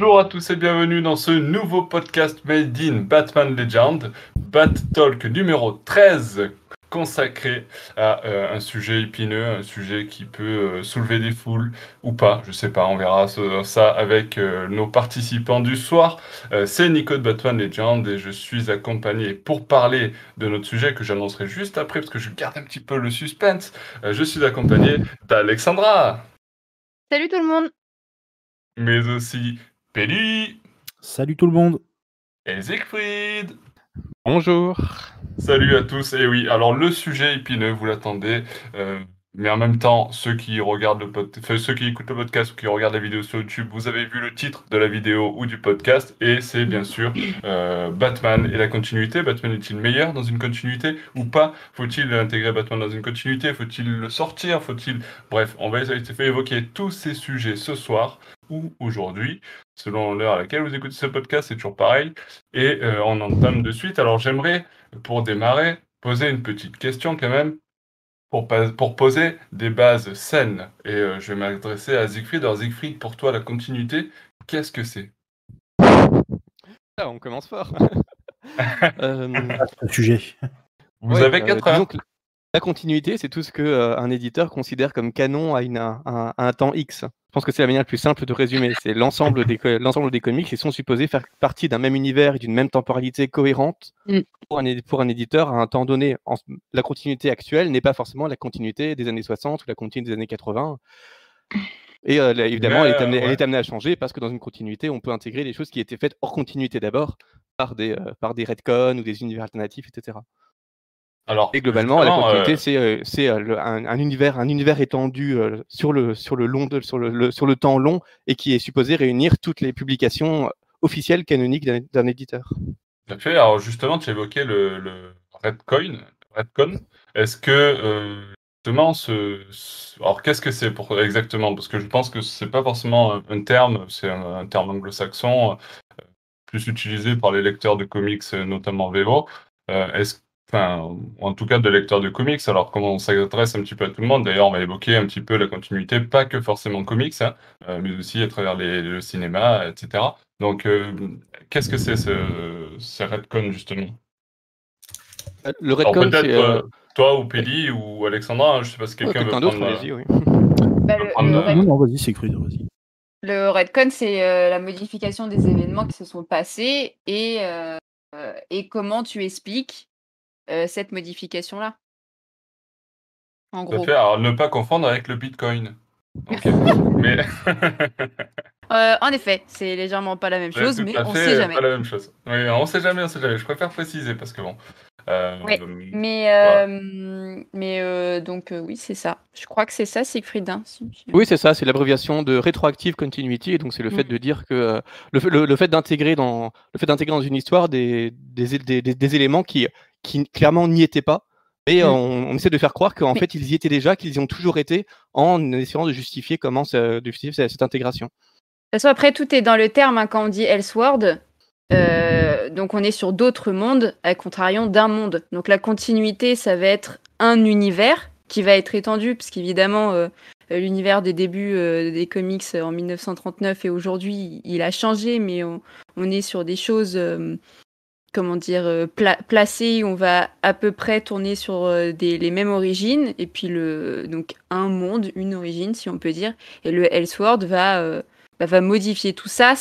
Bonjour à tous et bienvenue dans ce nouveau podcast Made in Batman Legend, Bat Talk numéro 13, consacré à euh, un sujet épineux, un sujet qui peut euh, soulever des foules ou pas, je sais pas, on verra ce- ça avec euh, nos participants du soir. C'est Nico de Batman Legend et je suis accompagné pour parler de notre sujet que j'annoncerai juste après parce que je garde un petit peu le suspense. Je suis accompagné d'Alexandra, Salut tout le monde mais aussi Pelli Salut tout le monde. et Siegfried. Bonjour. Salut à tous. Et oui, alors le sujet épineux, vous l'attendez. euh, mais en même temps, ceux qui regardent le pod- enfin, ceux qui écoutent le podcast ou qui regardent la vidéo sur YouTube, vous avez vu le titre de la vidéo ou du podcast, et c'est bien sûr euh, Batman et la continuité. Batman est-il meilleur dans une continuité ou pas? Faut-il intégrer Batman dans une continuité? Faut-il le sortir? Faut-il Bref, on va essayer de évoquer tous ces sujets ce soir ou aujourd'hui, selon l'heure à laquelle vous écoutez ce podcast, c'est toujours pareil. Et euh, on entame de suite. Alors j'aimerais, pour démarrer, poser une petite question quand même, pour, poser des bases saines. Et euh, je vais m'adresser à Siegfried. Alors Siegfried, pour toi, la continuité, qu'est-ce que c'est? Ah, on commence fort. Euh, Le sujet. Vous ouais, avez euh, 4 disons heures. La continuité, c'est tout ce que euh, un éditeur considère comme canon à, une, à un, à un temps X. Je pense que c'est la manière la plus simple de résumer. C'est l'ensemble des, co- l'ensemble des comics qui sont supposés faire partie d'un même univers et d'une même temporalité cohérente Mm. pour, un, édi- pour un éditeur à un temps donné. En- la continuité actuelle n'est pas forcément la continuité des années 60 ou la continuité des années 80. Et euh, là, évidemment, Mais, elle, est amenée, elle ouais. est amenée à changer parce que dans une continuité, on peut intégrer des choses qui étaient faites hors continuité d'abord par des, euh, par des retcons ou des univers alternatifs, etc. Alors, Et globalement, la continuité, euh, c'est euh, euh, un, un univers, un univers étendu sur, le, sur, le long de- sur, le, le- sur le temps long et qui est supposé réunir toutes les publications officielles canoniques d'un éditeur. Tout à fait. Alors justement, tu évoquais le, le Redcoin. Redcon. Est-ce que euh, justement ce, ce- alors qu'est-ce que c'est pour exactement? Parce que je pense que c'est pas forcément un, terme, c'est un, un terme anglo-saxon euh, plus utilisé par les lecteurs de comics, notamment. Euh, est-ce Enfin, en tout cas de lecteurs de comics. Alors, comment on s'adresse un petit peu à tout le monde? D'ailleurs, on va évoquer un petit peu la continuité, pas que forcément comics, hein, euh, mais aussi à travers les- le cinéma, etc. Donc, euh, qu'est-ce que c'est ce, ce Redcon, justement? Euh, Le peut-être c'est. euh, toi ou Péli ou Alexandra, hein, je sais pas si ouais, quelqu'un veut quelqu'un d'autre, prendre, allez-y, oui. Bah, peut le, prendre, le red- Non, non, vas-y, c'est cru, vas-y. le Redcon, c'est euh, la modification des événements qui se sont passés et, et comment tu expliques euh, cette modification-là? En gros. fait. Alors, ne pas confondre avec le Bitcoin. Mais Euh, en effet, c'est légèrement pas la même chose, tout mais on fait, sait jamais. Pas la même chose. Oui, on sait jamais, on sait jamais. Je préfère préciser parce que bon. euh, Ouais, Mais, euh, mais euh, donc euh, oui, c'est ça. Je crois que c'est ça, Siegfried. hein, si- Oui, c'est ça, c'est l'abréviation de Retroactive Continuity, et donc c'est le fait Mm. de dire que euh, le, fait- le, le fait d'intégrer dans le fait d'intégrer dans une histoire des, des, é- des, des- des éléments qui, qui clairement n'y étaient pas, mais Mm. euh, on, on essaie de faire croire qu'en fait ils y étaient déjà, qu'ils y ont toujours été, en essayant de justifier comment de justifier cette, cette intégration. De toute façon, après, tout est dans le terme. hein, quand on dit Elseworld, euh, donc on est sur d'autres mondes, à contrarion d'un monde. Donc la continuité, ça va être un univers qui va être étendu, parce qu'évidemment, euh, l'univers des débuts euh, des comics en 1939 et aujourd'hui, il a changé, mais on, on est sur des choses, comment dire, euh, pla- placées. On va à peu près tourner sur euh, les mêmes origines, et puis le, donc un monde, une origine, si on peut dire. Et le Elseworld va euh, bah, va modifier tout ça.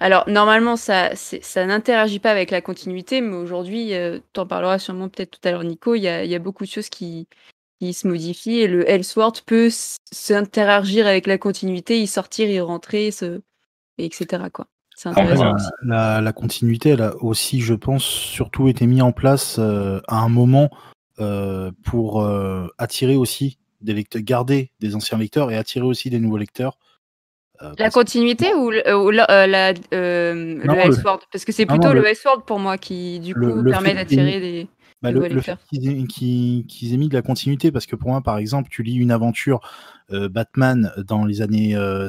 Alors, normalement, ça, ça n'interagit pas avec la continuité, mais aujourd'hui, euh, t'en parleras sûrement peut-être tout à l'heure, Nico, il y a, y a beaucoup de choses qui, qui se modifient et le Elseworld peut s'interagir avec la continuité, y sortir, y rentrer, se... et etc. Quoi. Après, la, continuité, elle a aussi, je pense, surtout été mise en place euh, à un moment euh, pour euh, attirer aussi des lecteurs, garder des anciens lecteurs et attirer aussi des nouveaux lecteurs. La continuité ou, le- ou la- la- Non, le le- Elseworld Parce que c'est Non, plutôt non, le le- Elseworld pour moi qui, du le- coup, le permet d'attirer des Bah, le, fait qu'ils aient, mis de la continuité, parce que pour moi, par exemple, tu lis une aventure euh, Batman dans les années euh,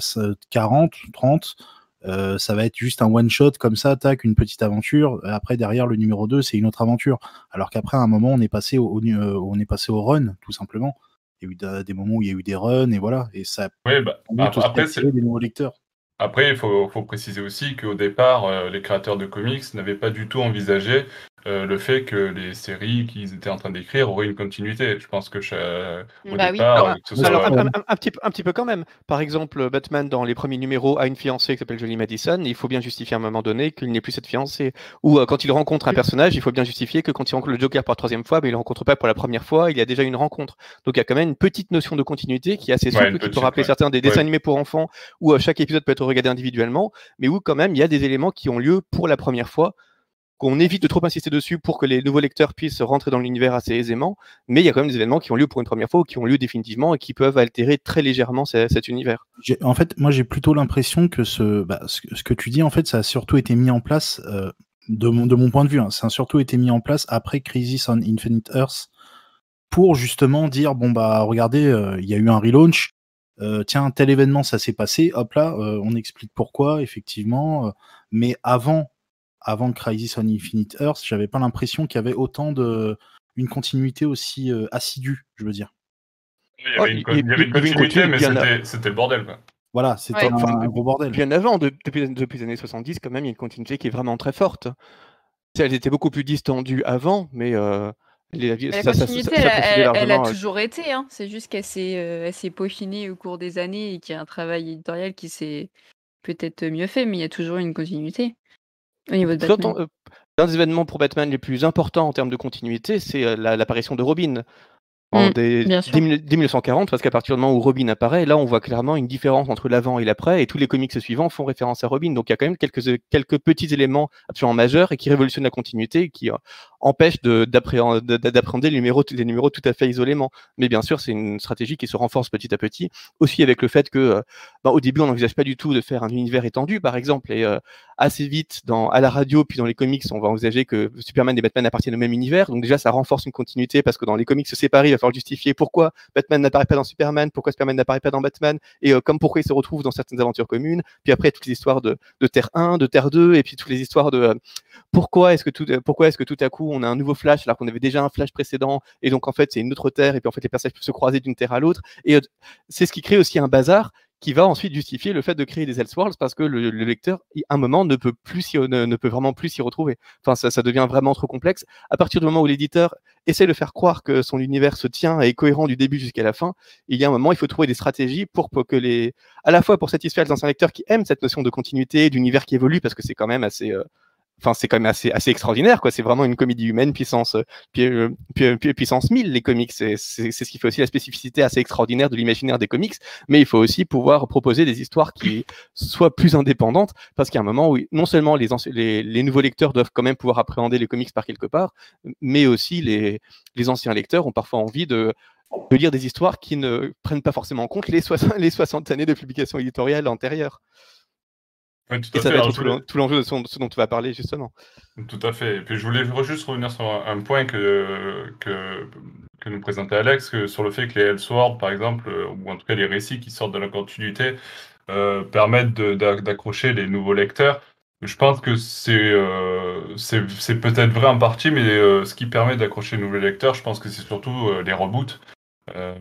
40, 30, euh, ça va être juste un one-shot comme ça, tac, une petite aventure. Après, derrière, le numéro 2, c'est une autre aventure. Alors qu'après, à un moment, on est passé au, euh, on est passé au run, tout simplement. Il y a eu des moments où il y a eu des runs, et voilà. Et ça Oui, bah, après, c'est des nouveaux lecteurs. Après, il faut, faut préciser aussi qu'au départ, euh, les créateurs de comics n'avaient pas du tout envisagé euh, le fait que les séries qu'ils étaient en train d'écrire auraient une continuité. Je pense que cha- au Bah oui. départ, Alors, que ce Alors, soit- un, un- un petit, peu- un petit peu quand même. Par exemple, Batman, dans les premiers numéros, a une fiancée qui s'appelle Jolie Madison. Il faut bien justifier à un moment donné qu'il n'est plus cette fiancée. Ou euh, quand il rencontre un personnage, il faut bien justifier que quand il rencontre le Joker pour la troisième fois, mais il ne le rencontre pas pour la première fois, il y a déjà une rencontre. Donc il y a quand même une petite notion de continuité qui est assez Ouais, souple, une qui peut rappeler ouais. certains des dessins Ouais. animés pour enfants, où euh, chaque épisode peut être regardé individuellement, mais où quand même il y a des éléments qui ont lieu pour la première fois qu'on évite de trop insister dessus pour que les nouveaux lecteurs puissent rentrer dans l'univers assez aisément, mais il y a quand même des événements qui ont lieu pour une première fois ou qui ont lieu définitivement et qui peuvent altérer très légèrement ce- cet univers. En fait, moi, j'ai plutôt l'impression que ce, bah, que- ce que tu dis, en fait, ça a surtout été mis en place, euh, de, mon, point de vue, hein, ça a surtout été mis en place après Crisis on Infinite Earth pour justement dire bon, bah, regardez, euh, il y a eu un relaunch, euh, tiens, tel événement, ça s'est passé, hop là, on explique pourquoi, effectivement. mais avant, avant Crisis on Infinite Earth, j'avais pas l'impression qu'il y avait autant de. une continuité aussi euh, assidue, je veux dire. il y avait une, il- y avait une il y avait une continuité, mais c'était c'était le bordel. Quoi. Voilà, c'était Ouais. un, Enfin, un gros bordel. Bien avant, de- depuis, depuis les années 70, quand même, il y a une continuité qui est vraiment très forte. Elle était beaucoup plus distendue avant, mais euh, les- Mais ça, la ça- ça- continuité, ça elle, a- elle- toujours été. Hein. C'est juste qu'elle s'est euh, elle s'est peaufinée au cours des années et qu'il y a un travail éditorial qui s'est peut-être mieux fait, mais il y a toujours une continuité au niveau de euh, L'un des événements pour Batman les plus importants en termes de continuité, c'est euh, la- l'apparition de Robin. En Mm, des- dès dès 1940, parce qu'à partir du moment où Robin apparaît, là on voit clairement une différence entre l'avant et l'après, et tous les comics suivants font référence à Robin. Donc il y a quand même quelques, quelques petits éléments absolument majeurs et qui révolutionnent la continuité, et qui euh, empêchent de- d'appréhend- de- d'appréhender les numéros, les numéros tout à fait isolément. Mais bien sûr, c'est une stratégie qui se renforce petit à petit, aussi avec le fait que euh, bah, au début on n'envisage pas du tout de faire un univers étendu, par exemple, et euh, assez vite dans, à la radio puis dans les comics, on va envisager que Superman et Batman appartiennent au même univers. Donc déjà, ça renforce une continuité parce que dans les comics séparés, il justifier pourquoi Batman n'apparaît pas dans Superman, pourquoi Superman n'apparaît pas dans Batman, et euh, comme pourquoi ils se retrouvent dans certaines aventures communes? Puis après, toutes les histoires de, Terre 1, de Terre 2, et puis toutes les histoires de euh, pourquoi est-ce que tout, euh, est-ce que tout à coup on a un nouveau Flash alors qu'on avait déjà un Flash précédent, et donc en fait c'est une autre Terre, et puis en fait les personnages peuvent se croiser d'une Terre à l'autre. Et c'est ce qui crée aussi un bazar qui va ensuite justifier le fait de créer des Elseworlds parce que le, le lecteur, à un moment, ne peut, plus ne, peut vraiment plus s'y retrouver. Enfin, ça, ça devient vraiment trop complexe. À partir du moment où l'éditeur essaie de faire croire que son univers se tient et est cohérent du début jusqu'à la fin, il y a un moment, il faut trouver des stratégies pour, pour que les, à la fois pour satisfaire les anciens lecteurs qui aiment cette notion de continuité, d'univers qui évolue, parce que c'est quand même assez, euh, enfin, c'est quand même assez, assez extraordinaire, quoi. C'est vraiment une comédie humaine puissance, euh, pu- euh, pu- pu- puissance 1000, les comics. C'est ce qui fait aussi la spécificité assez extraordinaire de l'imaginaire des comics. Mais il faut aussi pouvoir proposer des histoires qui soient plus indépendantes, parce qu'il y a un moment où non seulement les, les nouveaux lecteurs doivent quand même pouvoir appréhender les comics par quelque part, mais aussi les, les anciens lecteurs ont parfois envie de de lire des histoires qui ne prennent pas forcément en compte les 60, les 60 années de publication éditoriale antérieure. Tout Et à ça fait. va Alors, être tout voulais- l'en- tout l'enjeu de ce, dont tu vas parler justement. Tout à fait. Et puis je voulais juste revenir sur un, point que, que, que nous présentait Alex, que sur le fait que les Elseworlds, par exemple, euh, ou en tout cas les récits qui sortent de la continuité, euh, permettent d'accrocher les nouveaux lecteurs. Je pense que c'est euh, c'est peut-être vrai en partie, mais euh, ce qui permet d'accrocher les nouveaux lecteurs, je pense que c'est surtout les reboots. euh,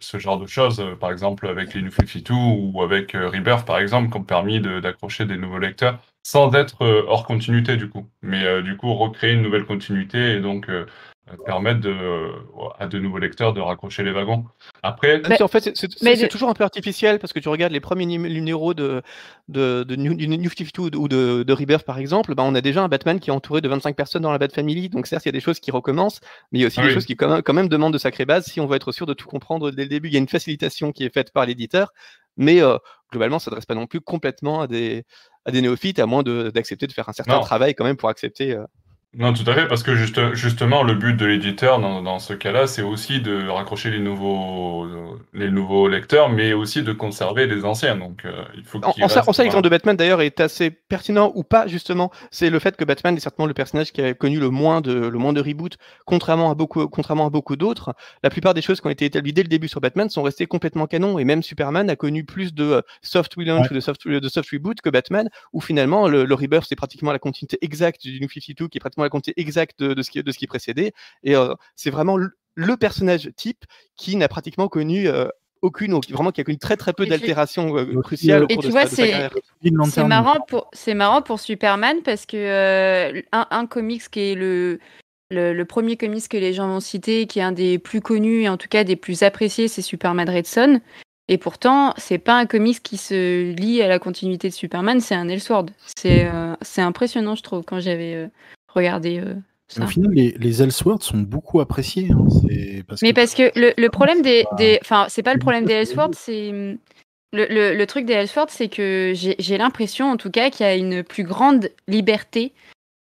ce genre de choses, euh, par exemple avec les New 52 ou avec euh, Rebirth, par exemple, qui ont permis d'accrocher des nouveaux lecteurs sans être euh, hors continuité du coup, mais du coup recréer une nouvelle continuité et donc permettre de, euh, à de nouveaux lecteurs de raccrocher les wagons. Après, Même si en fait, c'est- mais toujours un peu artificiel parce que tu regardes les premiers num- numéros de, de, de New, du New 52 ou de, de Rebirth par exemple, ben, on a déjà un Batman qui est entouré de 25 personnes dans la Bat Family. Donc certes, il y a des choses qui recommencent, mais il y a aussi Ah des oui. choses qui quand même, quand même demandent de sacrées bases si on veut être sûr de tout comprendre dès le début. Il y a une facilitation qui est faite par l'éditeur, mais euh, globalement, ça ne s'adresse pas non plus complètement à des, à des néophytes, à moins de- d'accepter de, faire un certain Non. travail quand même pour accepter. euh, Non, tout à fait, parce que juste, justement, le but de l'éditeur dans, dans ce cas-là, c'est aussi de raccrocher les nouveaux, les nouveaux lecteurs, mais aussi de conserver les anciens. Donc, euh, il faut En, en ça, en restent- ça, l'exemple de Batman d'ailleurs est assez pertinent ou pas justement. C'est le fait que Batman est certainement le personnage qui a connu le moins de le moins de reboot, contrairement à beaucoup contrairement à beaucoup d'autres. La plupart des choses qui ont été établies dès le début sur Batman sont restées complètement canon et même Superman a connu plus de euh, soft relaunch Ouais. ou de soft de soft reboot que Batman, où finalement le, le rebirth c'est pratiquement la continuité exacte du New 52 qui est pratiquement la continuité exacte de, de ce qui de ce qui précédait et euh, c'est vraiment le, personnage type qui n'a pratiquement connu euh, aucune, vraiment qu'il y a qu'une très très peu Et tu- d'altérations euh, Et cruciales au tu cours de vois, sa- de sa c'est- C'est marrant pour c'est marrant pour Superman parce que euh, un, un comics qui est le, le le premier comics que les gens vont citer, qui est un des plus connus et en tout cas des plus appréciés, c'est Superman Red Son. Et pourtant, c'est pas un comics qui se lie à la continuité de Superman, c'est un Elseworld. C'est euh, c'est impressionnant, je trouve, quand j'avais regardé euh, ça. Au final, les, les Elseworlds sont beaucoup appréciés. hein, parce Mais que- parce que le, le problème des, pas- des. Enfin, c'est pas le problème des Elseworlds, c'est. hum, Le, le, le truc des Elseworlds, c'est que j'ai l'impression, en tout cas, qu'il y a une plus grande liberté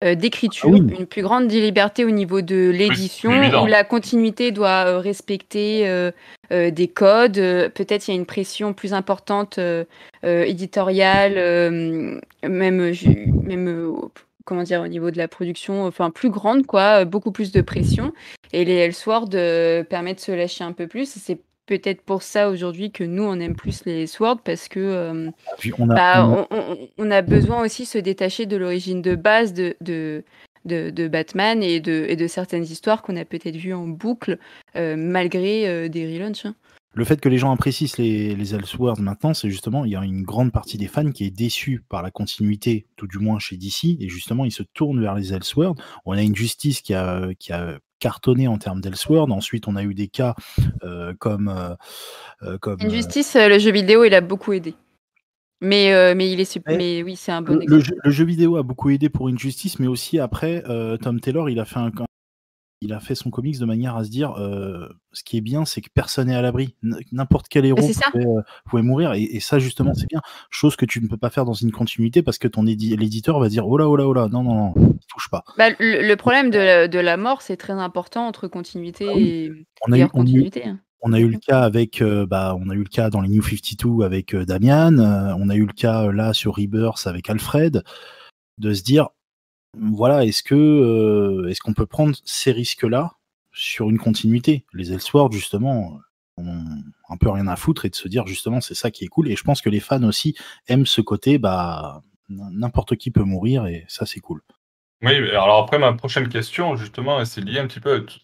euh, d'écriture, Ah oui. une plus grande liberté au niveau de l'édition, où la continuité doit euh, respecter euh, euh, des codes. Peut-être il y a une pression plus importante euh, euh, éditoriale, euh, même, même euh, comment dire, au niveau de la production, enfin plus grande, quoi, euh, beaucoup plus de pression. Et les Elseworlds euh, permettent de se lâcher un peu plus. C'est peut-être pour ça aujourd'hui que nous, on aime plus les Elseworlds, parce que euh, puis on a, bah, on a- on, on- on a besoin aussi de se détacher de l'origine de base de, de, de, de Batman et de, et de certaines histoires qu'on a peut-être vues en boucle, euh, malgré des relaunchs. hein. Le fait que les gens apprécient les, les Elseworlds maintenant, c'est justement, il y a une grande partie des fans qui est déçue par la continuité, tout du moins chez DC, et justement, ils se tournent vers les Elseworlds. On a une justice qui a, qui a cartonné en termes d'Elseworlds. Ensuite, on a eu des cas euh, comme. euh, euh, comme Injustice, euh, le jeu vidéo, il a beaucoup aidé. Mais, euh, mais il est sup- Mais oui, c'est un bon le, le exemple. jeu, le jeu vidéo a beaucoup aidé pour Injustice, mais aussi après, euh, Tom Taylor, il a fait un, il a fait son comics de manière à se dire, euh, ce qui est bien, c'est que personne n'est à l'abri. N'importe quel héros pouvait, euh, pouvait mourir, et, et ça justement, c'est bien. Chose que tu ne peux pas faire dans une continuité parce que ton édi- l'éditeur va dire, oh là, oh là, oh là, non, non, non, touche pas. Bah, le, le problème de la, de la mort, c'est très important entre continuité Ah oui. et, On a et eu, hors on a eu- continuité. hein. on a eu le cas avec, euh, bah, on a eu le cas dans les New 52 avec euh, Damian, euh, on a eu le cas euh, là sur Rebirth avec Alfred, de se dire, voilà, est-ce que, euh, est-ce qu'on peut prendre ces risques-là sur une continuité? Les Elseworlds, justement, ont un peu rien à foutre et de se dire, justement, c'est ça qui est cool. Et je pense que les fans aussi aiment ce côté, bah, n'importe qui peut mourir et ça, c'est cool. Oui, alors après, ma prochaine question, justement, c'est lié un petit peu à tout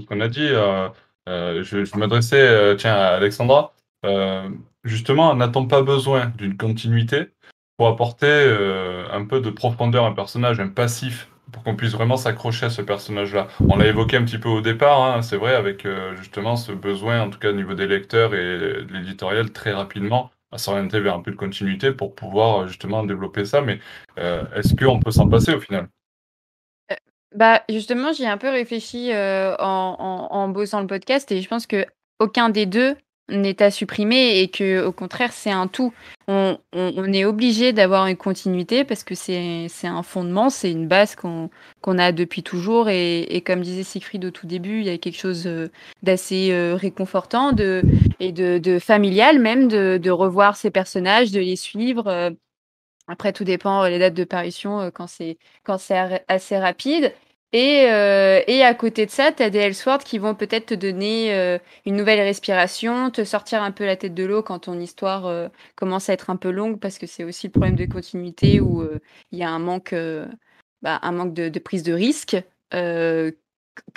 ce qu'on a, dit. euh, euh, je je m'adressais euh, tiens, à Alexandra. Euh, justement, n'a-t-on pas besoin d'une continuité pour apporter euh, un peu de profondeur à un personnage, un passif, pour qu'on puisse vraiment s'accrocher à ce personnage-là On l'a évoqué un petit peu au départ, hein, c'est vrai, avec euh, justement ce besoin, en tout cas au niveau des lecteurs et de l'éditorial, très rapidement à s'orienter vers un peu de continuité pour pouvoir euh, justement développer ça. Mais est-ce qu'on peut s'en passer au final? Bah, justement, j'y ai un peu réfléchi en, en, en bossant le podcast et je pense que aucun des deux n'est à supprimer et que au contraire c'est un tout. On, on, est obligé d'avoir une continuité parce que c'est un fondement, c'est une base qu'on a depuis toujours et, et comme disait Siegfried au tout début, il y a quelque chose euh, d'assez euh, réconfortant de, et de, de familial même de, de revoir ces personnages, de les suivre. euh. Après, tout dépend les dates de parution quand c'est assez rapide. Et, euh, et à côté de ça, tu as des Elseworlds qui vont peut-être te donner euh, une nouvelle respiration, te sortir un peu la tête de l'eau quand ton histoire euh, commence à être un peu longue, parce que c'est aussi le problème de continuité où il y a un manque, bah, un manque de, prise de risque, que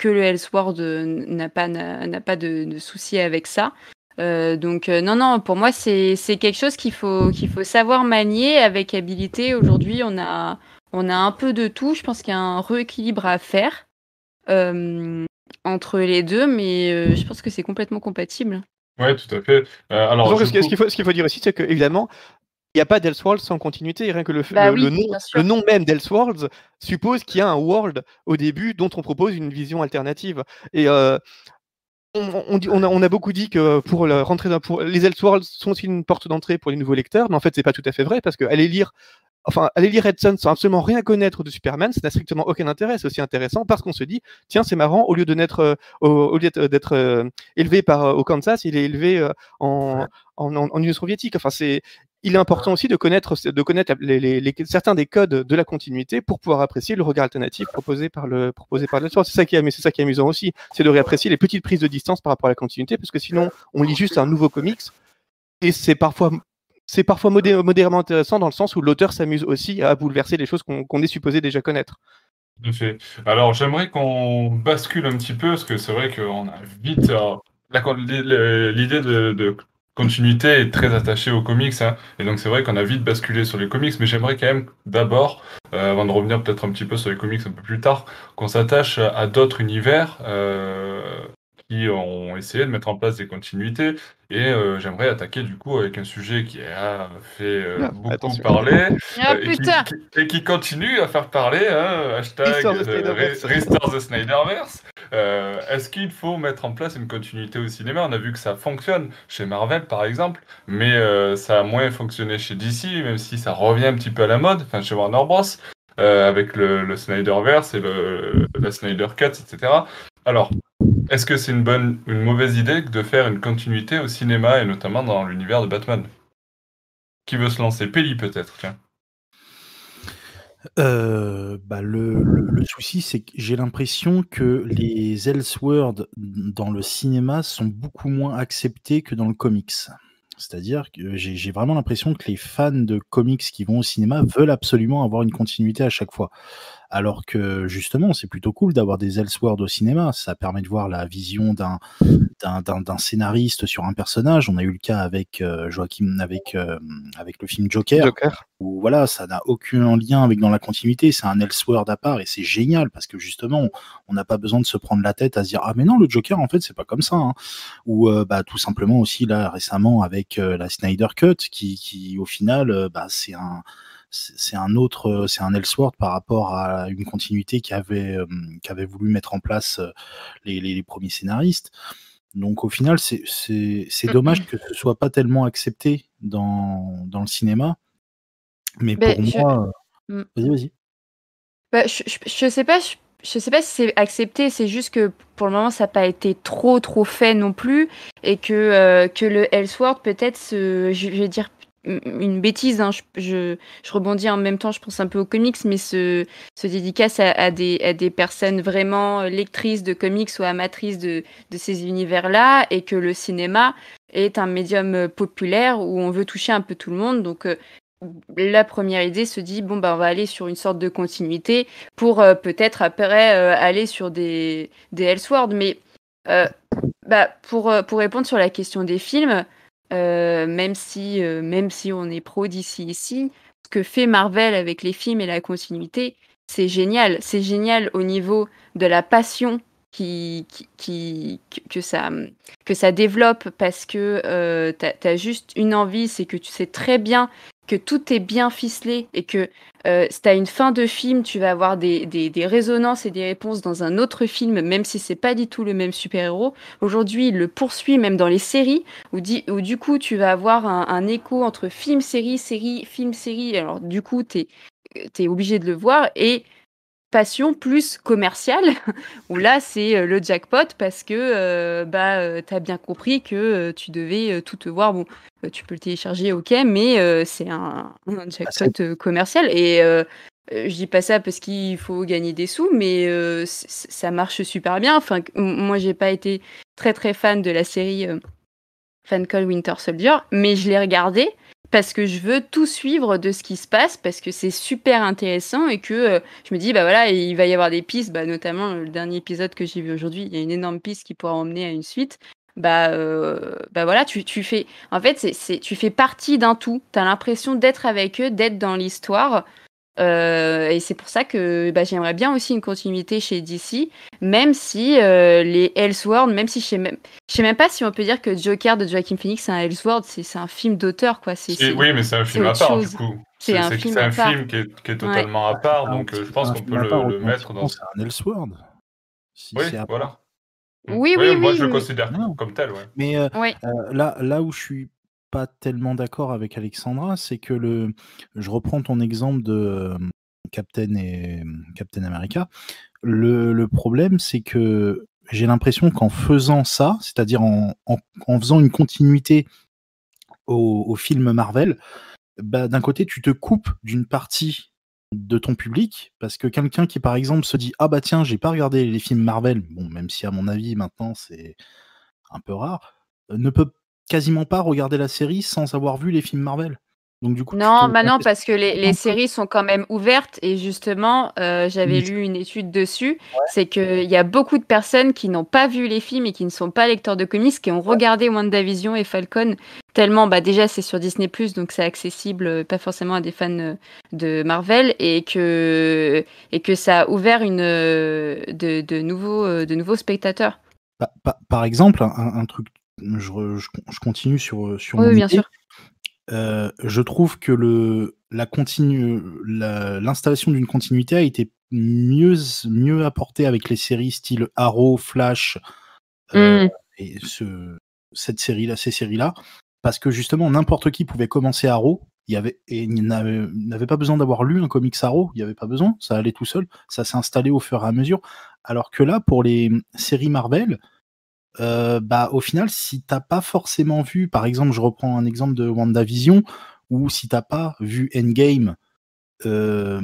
le Elseworld n'a pas, n'a pas de, souci avec ça. Donc non, non, pour moi, c'est quelque chose qu'il faut, qu'il faut savoir manier avec habileté. Aujourd'hui, on a, on a un peu de tout. Je pense qu'il y a un rééquilibre à faire euh, entre les deux, mais euh, je pense que c'est complètement compatible. Oui, tout à fait. Euh, alors, Donc, ce qu'il coup- ce qu'il faut, ce qu'il faut dire aussi, c'est que évidemment, il n'y a pas d'Elseworlds sans continuité. Rien que le, Bah le, oui, le nom, le nom même d'Elseworlds suppose qu'il y a un world au début dont on propose une vision alternative. Et euh, on, on dit- on a, on a beaucoup dit que pour le- rentrer dans, pour, les Elseworlds sont aussi une porte d'entrée pour les nouveaux lecteurs, mais en fait, c'est pas tout à fait vrai parce qu'aller lire enfin, aller lire Red Son sans absolument rien connaître de Superman, ça n'a strictement aucun intérêt. C'est aussi intéressant parce qu'on se dit, tiens, c'est marrant, au lieu de naître, euh, au, au lieu d'être- euh, élevé par, euh, au Kansas, il est élevé en, en, en- en Union soviétique. Enfin, c'est, il est important aussi de connaître, de connaître les, les- les- certains des codes de la continuité pour pouvoir apprécier le regard alternatif proposé par le, proposé par C'est ça qui est, c'est ça qui est amusant aussi, c'est de réapprécier les petites prises de distance par rapport à la continuité, parce que sinon, on lit juste un nouveau comics et c'est parfois c'est parfois modé- modérément intéressant dans le sens où l'auteur s'amuse aussi à bouleverser les choses qu'on est supposé déjà connaître. Tout fait. Alors, j'aimerais qu'on bascule un petit peu, parce que c'est vrai qu'on a vite, euh, l'idée de, de, continuité est très attachée aux comics, hein, et donc c'est vrai qu'on a vite basculé sur les comics, mais j'aimerais quand même d'abord, euh, avant de revenir peut-être un petit peu sur les comics un peu plus tard, qu'on s'attache à d'autres univers. Euh, qui ont essayé de mettre en place des continuités. Et euh, j'aimerais attaquer du coup avec un sujet qui a fait euh, ah, beaucoup parler ah, euh, et, qui, continue à faire parler. Hein, hashtag Restore the Snyderverse. Est-ce qu'il faut mettre en place une continuité au cinéma? On a vu que ça fonctionne chez Marvel par exemple, mais ça a moins fonctionné chez DC, même si ça revient un petit peu à la mode, enfin chez Warner Bros. avec le, le Snyderverse et le, la Snyder Cut, etc. Alors, est-ce que c'est une bonne ou une mauvaise idée de faire une continuité au cinéma et notamment dans l'univers de Batman? Qui veut se lancer? Peli peut-être, tiens. Euh, bah le, souci, c'est que j'ai l'impression que les Elseworlds dans le cinéma sont beaucoup moins acceptés que dans le comics. C'est-à-dire que j'ai vraiment l'impression que les fans de comics qui vont au cinéma veulent absolument avoir une continuité à chaque fois. Alors que justement, c'est plutôt cool d'avoir des Elseworlds au cinéma. Ça permet de voir la vision d'un d'un scénariste sur un personnage. On a eu le cas avec euh, Joachim, avec euh, avec le film Joker, Joker. où voilà, ça n'a aucun lien avec dans la continuité. C'est un Elseworld à part et c'est génial parce que justement, on n'a pas besoin de se prendre la tête à se dire ah mais non le Joker en fait c'est pas comme ça. Hein. Ou euh, bah tout simplement aussi là récemment avec la Snyder Cut qui qui au final bah c'est un c'est un autre, euh, c'est un Elseworld par rapport à une continuité qu'avait euh, qu'avait voulu mettre en place euh, les, les, premiers scénaristes. Donc au final, c'est dommage que ce soit pas tellement accepté dans, dans le cinéma. Mais pour moi, mmh. vas-y, vas-y. Bah, je, je, sais pas, je, sais pas si c'est accepté, c'est juste que pour le moment ça n'a pas été trop trop fait non plus et que, que le Elseworld peut-être, je vais dire une bêtise, hein, je, rebondis en même temps, je pense un peu aux comics, mais se dédicace à, des, à des personnes vraiment lectrices de comics ou amatrices de, de ces univers-là, et que le cinéma est un médium populaire où on veut toucher un peu tout le monde. Donc euh, la première idée se dit, bon, bah, on va aller sur une sorte de continuité pour euh, peut-être après euh, aller sur des, des Elseworlds. Mais bah, pour, pour répondre sur la question des films, euh, même, si, euh, même si on est pro d'ici ici, ce que fait Marvel avec les films et la continuité, c'est génial. C'est génial au niveau de la passion qui, que, ça, que ça développe parce que euh, tu as, juste une envie, c'est que tu sais très bien que tout est bien ficelé et que euh, si tu as une fin de film, tu vas avoir des, résonances et des réponses dans un autre film, même si c'est pas du tout le même super-héros. Aujourd'hui, il le poursuit même dans les séries, où, du coup, tu vas avoir un, écho entre film, série, série, film, série. Alors, du coup, tu es, obligé de le voir. Et passion plus commerciale, où là c'est euh, le jackpot parce que euh, bah, euh, tu as bien compris que tu devais tout te voir. Bon, tu peux le télécharger, ok, mais c'est un, un, ah, jackpot commercial. Et je dis pas ça parce qu'il faut gagner des sous, mais ça marche super bien. Enfin, moi j'ai pas été très très fan de la série Fan Call Winter Soldier, mais je l'ai regardé parce que je veux tout suivre de ce qui se passe, parce que c'est super intéressant et que euh, je me dis, bah voilà, il va y avoir des pistes, bah, notamment le dernier épisode que j'ai vu aujourd'hui, il y a une énorme piste qui pourra emmener à une suite. Bah, euh, bah voilà, tu, tu fais, en fait, c'est, tu fais partie d'un tout. Tu as l'impression d'être avec eux, d'être dans l'histoire. Euh, et c'est pour ça que bah, j'aimerais bien aussi une continuité chez DC, même si euh, les Elseworlds, même si je sais même, je sais même pas si on peut dire que Joker de Joaquin Phoenix c'est un Elseworld, c'est un film d'auteur quoi. C'est, oui, mais c'est un film à part du coup. C'est un, film, un film qui est, qui est totalement à part, donc euh, je pense qu'on peut le, le mettre dans. C'est un Elseworld. Si oui, voilà. Oui, oui, oui. Moi, je le considère comme tel, ouais. Mais là, là où je suis pas tellement d'accord avec Alexandra, c'est que le je reprends ton exemple de, Captain et Captain America. Le problème, c'est que j'ai l'impression qu'en faisant ça, c'est-à-dire en en faisant une continuité au film Marvel, bah, d'un côté, tu te coupes d'une partie de ton public parce que quelqu'un qui, par exemple, se dit: «Ah bah tiens, j'ai pas regardé les films Marvel», bon, même si à mon avis maintenant c'est un peu rare, ne peut quasiment pas regarder la série sans avoir vu les films Marvel. Donc du coup, Non, bah non, parce que les, séries sont quand même ouvertes et justement, euh, j'avais lu une étude dessus, c'est qu'il y a beaucoup de personnes qui n'ont pas vu les films et qui ne sont pas lecteurs de comics, qui ont regardé WandaVision et Falcon, tellement, bah déjà c'est sur Disney+, donc c'est accessible, euh, pas forcément à des fans euh, de Marvel, et que, et que ça a ouvert une, de, de, nouveaux, de nouveaux spectateurs. Pa- pa- par exemple, un, un truc, je, re- je- je continue sur, sur Oui, mon bien idée. sûr. Euh, je trouve que le, la continu, la- l'installation d'une continuité a été mieux, mieux apportée avec les séries style Arrow, Flash euh, Mm. et ce, cette série-là, ces séries-là, parce que justement n'importe qui pouvait commencer Arrow. Il y avait, et n'avait pas besoin d'avoir lu un comics Arrow, il n'y avait pas besoin, ça allait tout seul, ça s'est installé au fur et à mesure. Alors que là, pour les séries Marvel, euh, bah, au final, si t'as pas forcément vu, par exemple, je reprends un exemple de WandaVision, ou si t'as pas vu Endgame euh,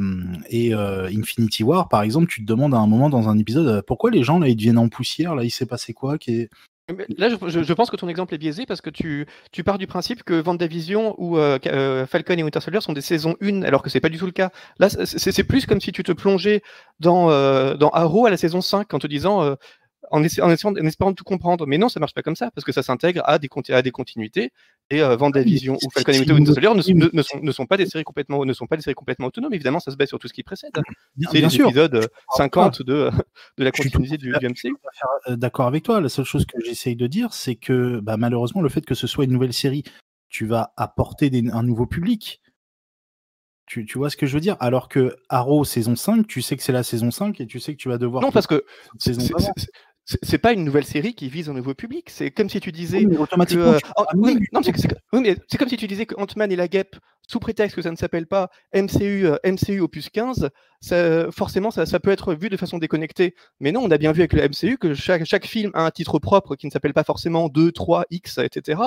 et euh, Infinity War, par exemple, tu te demandes à un moment dans un épisode pourquoi les gens là ils deviennent en poussière, là il s'est passé quoi qui est... Mais Là, je, pense que ton exemple est biaisé parce que tu, tu pars du principe que WandaVision ou Falcon et Winter Soldier sont des saisons 1, alors que c'est pas du tout le cas. Là, c'est- plus comme si tu te plongeais dans, dans Arrow à la saison 5 en te disant, en, essayant- espérant de tout comprendre. Mais non, ça marche pas comme ça parce que ça s'intègre à des, à des continuités. Et euh, WandaVision mais ou Falcon une- Soldier ne, ne- ne sont, ne sont pas des séries complètement, ne sont pas des séries complètement autonomes. Évidemment, ça se base sur tout ce qui précède. C'est bien les sûr, épisodes euh, 50 de, de la continuité du, du MCU. euh, d'accord avec toi. La seule chose que j'essaye de dire, c'est que bah, malheureusement, le fait que ce soit une nouvelle série, tu vas apporter des- un nouveau public. Tu, tu vois ce que je veux dire? Alors que Arrow saison 5, tu sais que c'est la saison 5 et tu sais que tu vas devoir. Non, parce que c'est- pas une nouvelle série qui vise un nouveau public. C'est comme si tu disais Oui, que, euh, oui, non, c'est oui, comme si tu disais que Ant-Man et la Guêpe, sous prétexte que ça ne s'appelle pas MCU, euh, MCU opus 15, ça- forcément ça, ça peut être vu de façon déconnectée. Mais non, on a bien vu avec le MCU que chaque, chaque film a un titre propre qui ne s'appelle pas forcément 2, 3, X, etc.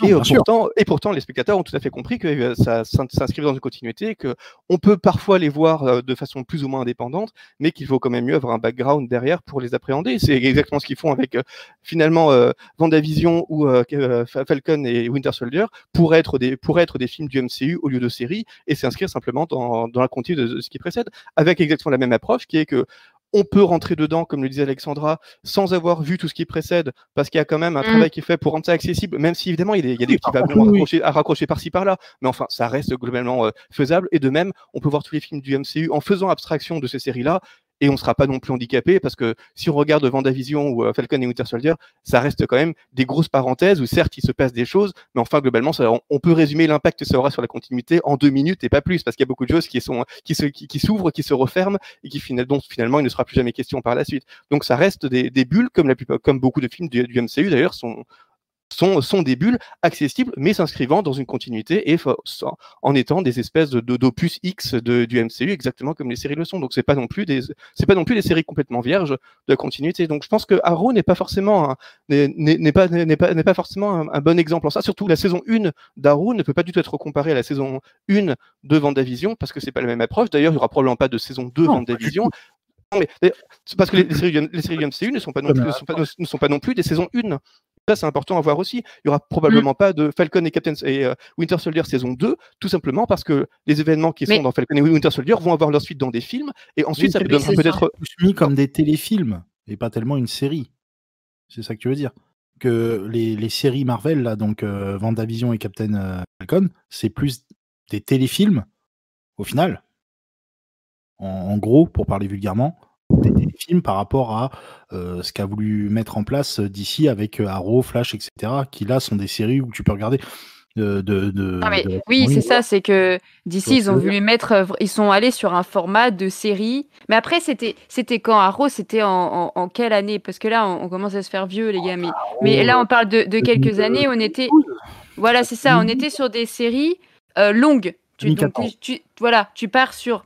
Non, et, euh, pourtant, et pourtant, les spectateurs ont tout à fait compris que euh, ça s'inscrivait dans une continuité, que on peut parfois les voir de façon plus ou moins indépendante, mais qu'il vaut quand même mieux avoir un background derrière pour les appréhender. C'est exactement ce qu'ils font avec euh, finalement euh, Vendavision ou euh, Fa- Falcon et Winter Soldier pourraient être des pourraient être des films du MCU au lieu de séries et s'inscrire simplement dans, dans la continuité de, de ce qui précède, avec exactement la même approche qui est que on peut rentrer dedans, comme le disait Alexandra, sans avoir vu tout ce qui précède, parce qu'il y a quand même un Mm. travail qui est fait pour rendre ça accessible, même si évidemment il y a, il y a des petits wagons à oui. raccrocher, à raccrocher par-ci par-là, mais enfin ça reste globalement euh, faisable. Et de même, on peut voir tous les films du MCU en faisant abstraction de ces séries-là, et on ne sera pas non plus handicapé, parce que si on regarde Vendavision ou euh, Falcon et Winter Soldier, ça reste quand même des grosses parenthèses où certes il se passe des choses, mais enfin globalement on, peut résumer l'impact que ça aura sur la continuité en deux minutes et pas plus, parce qu'il y a beaucoup de choses qui sont qui s'ouvrent, qui se referment et qui dont finalement il ne sera plus jamais question par la suite. Donc ça reste des, bulles comme beaucoup de films du, du MCU d'ailleurs sont sont, sont des bulles accessibles, mais s'inscrivant dans une continuité et en étant des espèces de d'opus X de, du MCU, exactement comme les séries le sont. Donc c'est pas non plus des c'est pas non plus des séries complètement vierges de la continuité. Donc je pense que Arrow n'est pas forcément un- n'est pas n'est pas n'est pas forcément un, un bon exemple en ça. Surtout la saison 1 d'Arrow ne peut pas du tout être comparée à la saison 1 de Vendavision parce que c'est pas la même approche. D'ailleurs, il y aura probablement pas de saison 2 Non, Vendavision. Non, mais parce que les, séries, du- les séries du MCU ne sont pas non plus, ne sont pas, ne sont pas non plus des saisons 1. Ça, c'est important à voir aussi. Il y aura probablement pas de Falcon et Captain et euh, Winter Soldier saison 2, tout simplement parce que les événements qui Mais- sont dans Falcon et Winter Soldier vont avoir leur suite dans des films, et ensuite, ça Oui, donnera peut-être. plus mis comme des téléfilms et pas tellement une série. C'est ça que tu veux dire Que les, les séries Marvel, là, donc euh, Vendavision et Captain euh, Falcon, c'est plus des téléfilms au final. En, en gros, pour parler vulgairement, par rapport à euh, ce qu'a voulu mettre en place d'ici avec euh, Arrow, Flash, etc. qui là sont des séries où tu peux regarder euh, de, de, Non, mais oui, c'est ça, c'est que d'ici, ils ont voulu mettre, euh, ils sont allés sur un format de série. Mais après, c'était, c'était quand Arrow, c'était en, en, en quelle année? Parce que là, on, on commence à se faire vieux, les gars. Mais, mais là, on parle de, quelques années. On était, voilà, c'est ça, on était sur des séries euh, longues. Tu, donc, 2014. tu, tu- voilà, tu pars sur,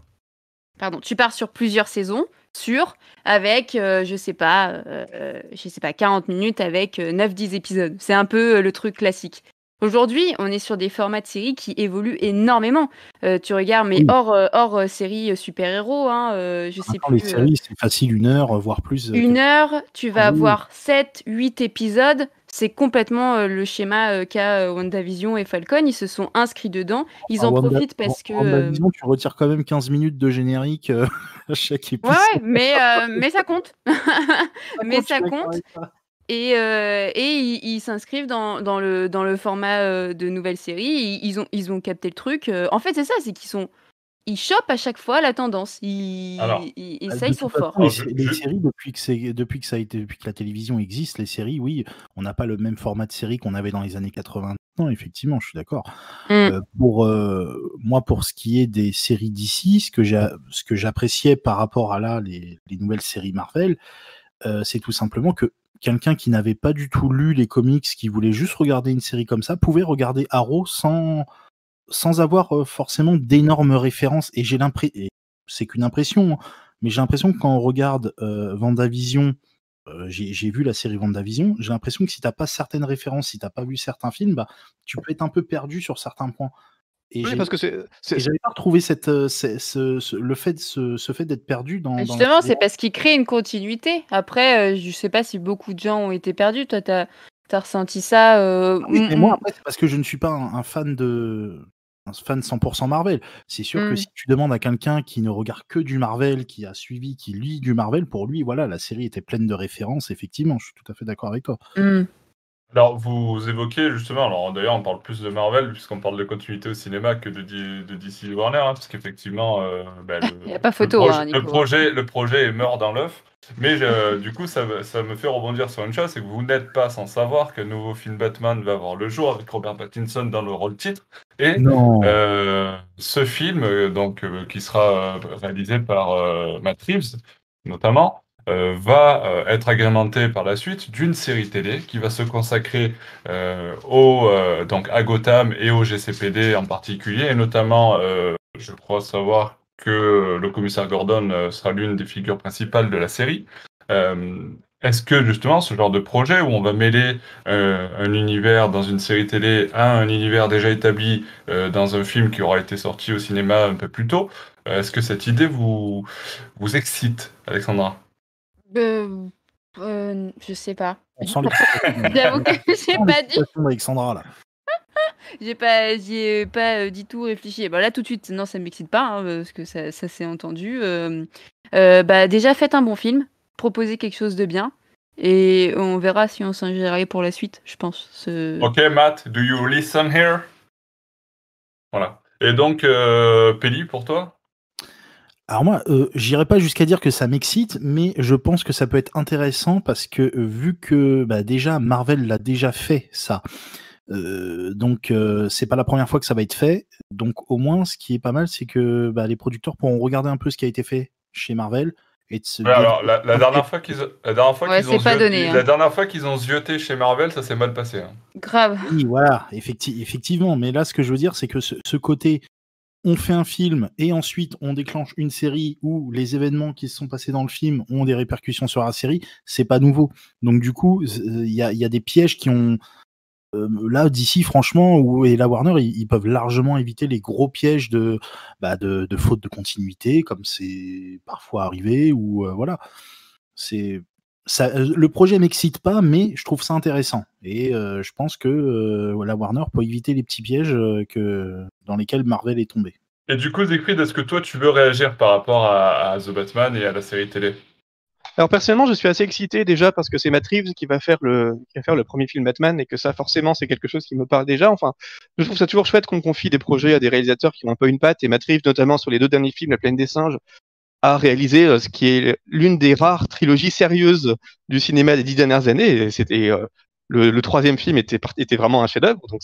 pardon, tu pars sur plusieurs saisons, sur avec, euh, je sais pas, euh, euh, je sais pas, 40 minutes avec euh, 9-10 épisodes. C'est un peu euh, le truc classique. Aujourd'hui, on est sur des formats de séries qui évoluent énormément. Euh, tu regardes, mais Oui. hors, euh, hors euh, série euh, super-héros, hein, euh, je sais Maintenant, plus. les euh, séries, c'est facile une heure, voire plus. euh, une heure, tu vas Ah oui. avoir 7, 8 épisodes. C'est complètement le schéma qu'a WandaVision et Falcon. Ils se sont inscrits dedans. Ils en profitent parce que. WandaVision, tu retires quand même 15 minutes de générique à chaque épisode. Ouais, mais, mais ça compte. mais ça compte. Et, et ils s'inscrivent dans, dans, le, dans le format de nouvelle série. Ils, ont, ils ont capté le truc. En fait, c'est ça, c'est qu'ils sont ils chopent à chaque fois la tendance. Bah, ça, ils sont forts. Les, séries, depuis que, c'est, depuis, que ça a été, depuis que la télévision existe, les séries, oui, on n'a pas le même format de série qu'on avait dans les années 80. Non, effectivement, je suis d'accord. Mmh. Euh, pour euh, moi, pour ce qui est des séries d'ici, ce que, ce que j'appréciais par rapport à là, les, les nouvelles séries Marvel, euh, c'est tout simplement que quelqu'un qui n'avait pas du tout lu les comics, qui voulait juste regarder une série comme ça, pouvait regarder Arrow sans sans avoir forcément d'énormes références. Et j'ai l'impression, c'est qu'une impression, hein, mais j'ai l'impression que quand on regarde Vendavision, j'ai vu la série Vendavision, j'ai l'impression que si t'as pas certaines références, si t'as pas vu certains films, bah, tu peux être un peu perdu sur certains points. Et oui, parce que j'avais pas retrouvé cette, le fait, ce, fait d'être perdu dans. Justement, c'est parce qu'il crée une continuité. Après, je sais pas si beaucoup de gens ont été perdus. Toi, t'as as ressenti ça. mais moi, après, c'est parce que je ne suis pas un fan de un fan 100% Marvel. C'est sûr que mmh. si tu demandes à quelqu'un qui ne regarde que du Marvel, qui a suivi, qui lit du Marvel, pour lui, voilà, la série était pleine de références, effectivement, je suis tout à fait d'accord avec toi. Mmh. Alors, vous évoquez justement, alors d'ailleurs, on parle plus de Marvel, puisqu'on parle de continuité au cinéma que de, de DC Warner, hein, parce qu'effectivement, euh, bah, il n'y a pas photo. Hein, le, projet, le projet est mort dans l'œuf. Mais du coup, ça, ça, me fait rebondir sur une chose, c'est que vous n'êtes pas sans savoir qu'un nouveau film Batman va voir le jour avec Robert Pattinson dans le rôle titre. Et euh, ce film, euh, donc, qui sera réalisé par Matt Reeves, notamment, euh, va euh, être agrémenté par la suite d'une série télé qui va se consacrer euh, au, donc à Gotham et au GCPD en particulier, et notamment, je crois savoir que le commissaire Gordon sera l'une des figures principales de la série. Est-ce que justement ce genre de projet où on va mêler un univers dans une série télé à un univers déjà établi dans un film qui aura été sorti au cinéma un peu plus tôt, est-ce que cette idée vous, vous excite, Alexandra? Euh, euh, je sais pas. On sent J'avoue que j'ai pas dit. Alexandra là. J'ai pas, j'ai pas euh, dit tout réfléchi. Bah là tout de suite, non, ça m'excite pas hein, parce que ça, ça s'est entendu. Euh, euh, bah déjà faites un bon film, proposez quelque chose de bien et on verra si on s'ingérerait pour la suite, je pense. Ce... Ok, Matt, do you listen here? Voilà. Et donc, euh, Pelli, pour toi? Alors moi, euh, j'irai pas jusqu'à dire que ça m'excite, mais je pense que ça peut être intéressant parce que euh, vu que bah, déjà Marvel l'a déjà fait ça, euh, donc euh, c'est pas la première fois que ça va être fait. Donc au moins, ce qui est pas mal, c'est que bah, les producteurs pourront regarder un peu ce qui a été fait chez Marvel et de se ouais, alors la, la, dernière fois qu'ils la dernière fois ouais, qu'ils ont pas donné, hein. la dernière fois qu'ils ont zioté chez Marvel, ça s'est mal passé. Hein. Grave. Oui, voilà, effecti effectivement. Mais là, ce que je veux dire, c'est que ce, ce côté on fait un film et ensuite on déclenche une série où les événements qui se sont passés dans le film ont des répercussions sur la série, c'est pas nouveau. Donc du coup, il y a, des pièges qui ont euh, là d'ici franchement ou et la Warner ils, peuvent largement éviter les gros pièges de bah, de, de, faute de continuité comme c'est parfois arrivé ou euh, voilà c'est ça, euh, le projet m'excite pas, mais je trouve ça intéressant. Et euh, je pense que euh, la Warner peut éviter les petits pièges que, dans lesquels Marvel est tombé. Et du coup, Siegfried, est-ce que toi, tu veux réagir par rapport à, The Batman et à la série télé? Alors personnellement, je suis assez excité déjà parce que c'est Matt Reeves qui va faire le qui va faire le premier film Batman et que ça forcément c'est quelque chose qui me parle déjà. Enfin, je trouve ça toujours chouette qu'on confie des projets à des réalisateurs qui ont un peu une patte et Matt Reeves notamment sur les deux derniers films La Plaine des Singes a réalisé euh, ce qui est l'une des rares trilogies sérieuses du cinéma des dix dernières années. C'était euh, le, troisième film était, vraiment un chef-d'œuvre, donc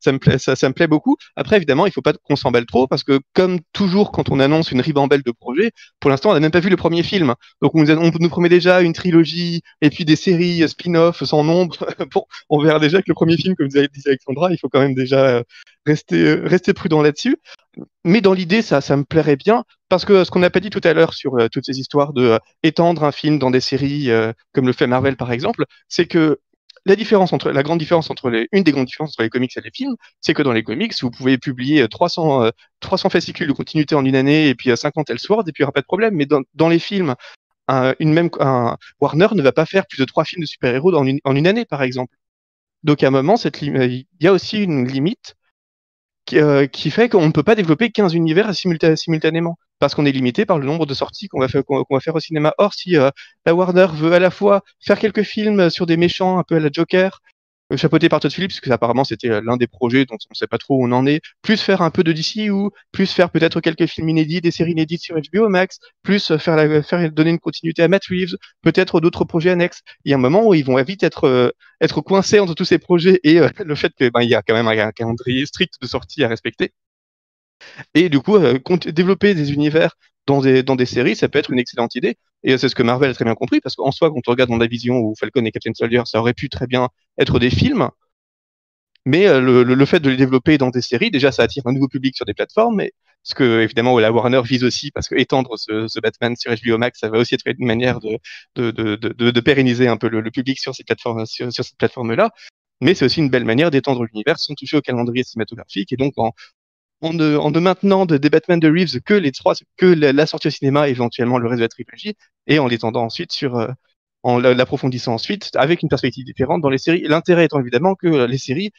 ça, me plaît, beaucoup. Après, évidemment, il faut pas qu'on s'emballe trop parce que, comme toujours, quand on annonce une ribambelle de projets, pour l'instant, on n'a même pas vu le premier film. Donc, on nous, promet déjà une trilogie et puis des séries spin-off sans nombre. bon, on verra déjà que le premier film, comme vous avez dit Alexandra, il faut quand même déjà euh, rester, rester prudent là-dessus mais dans l'idée, ça, me plairait bien, parce que ce qu'on n'a pas dit tout à l'heure sur euh, toutes ces histoires de euh, étendre un film dans des séries euh, comme le fait Marvel par exemple, c'est que la différence entre la grande différence entre les une des grandes différences entre les comics et les films, c'est que dans les comics, vous pouvez publier 300 300 fascicules de continuité en une année et puis 50 Elseworlds et puis il n'y aura pas de problème. Mais dans, dans les films, un, une même Warner ne va pas faire plus de trois films de super-héros en une, en une année par exemple. Donc à un moment, il y a aussi une limite qui, euh, qui fait qu'on ne peut pas développer 15 univers simultanément parce qu'on est limité par le nombre de sorties qu'on va, faire, au cinéma. Or, si euh, la Warner veut à la fois faire quelques films sur des méchants un peu à la Joker, euh, chapeauté par Todd Phillips, parce que apparemment c'était euh, l'un des projets dont on ne sait pas trop où on en est, plus faire un peu de DC ou plus faire peut-être quelques films inédits, des séries inédites sur HBO Max, plus euh, faire, la, faire donner une continuité à Matt Reeves, peut-être d'autres projets annexes. Il y a un moment où ils vont vite être coincés entre tous ces projets et le fait qu'il ben, y a quand même un, calendrier strict de sortie à respecter. Et du coup, développer des univers dans des, dans des séries, ça peut être une excellente idée. Et c'est ce que Marvel a très bien compris, parce qu'en soi, quand on regarde dans la vision où Falcon et Captain Soldier, ça aurait pu très bien être des films. Mais euh, le, le, fait de les développer dans des séries, déjà, ça attire un nouveau public sur des plateformes. Et ce que, évidemment, la Warner vise aussi, parce que étendre ce, Batman sur HBO Max, ça va aussi être une manière de, de, de, de, pérenniser un peu le, public sur, ces plateformes, sur, cette plateforme-là. Mais c'est aussi une belle manière d'étendre l'univers sans toucher au calendrier cinématographique. Et donc, en, en ne, en ne maintenant de, des Batman de Reeves que les trois, que la, sortie au cinéma, éventuellement le reste de la trilogie, et en l'étendant ensuite sur, euh, en l'approfondissant ensuite avec une perspective différente dans les séries. L'intérêt étant évidemment que les séries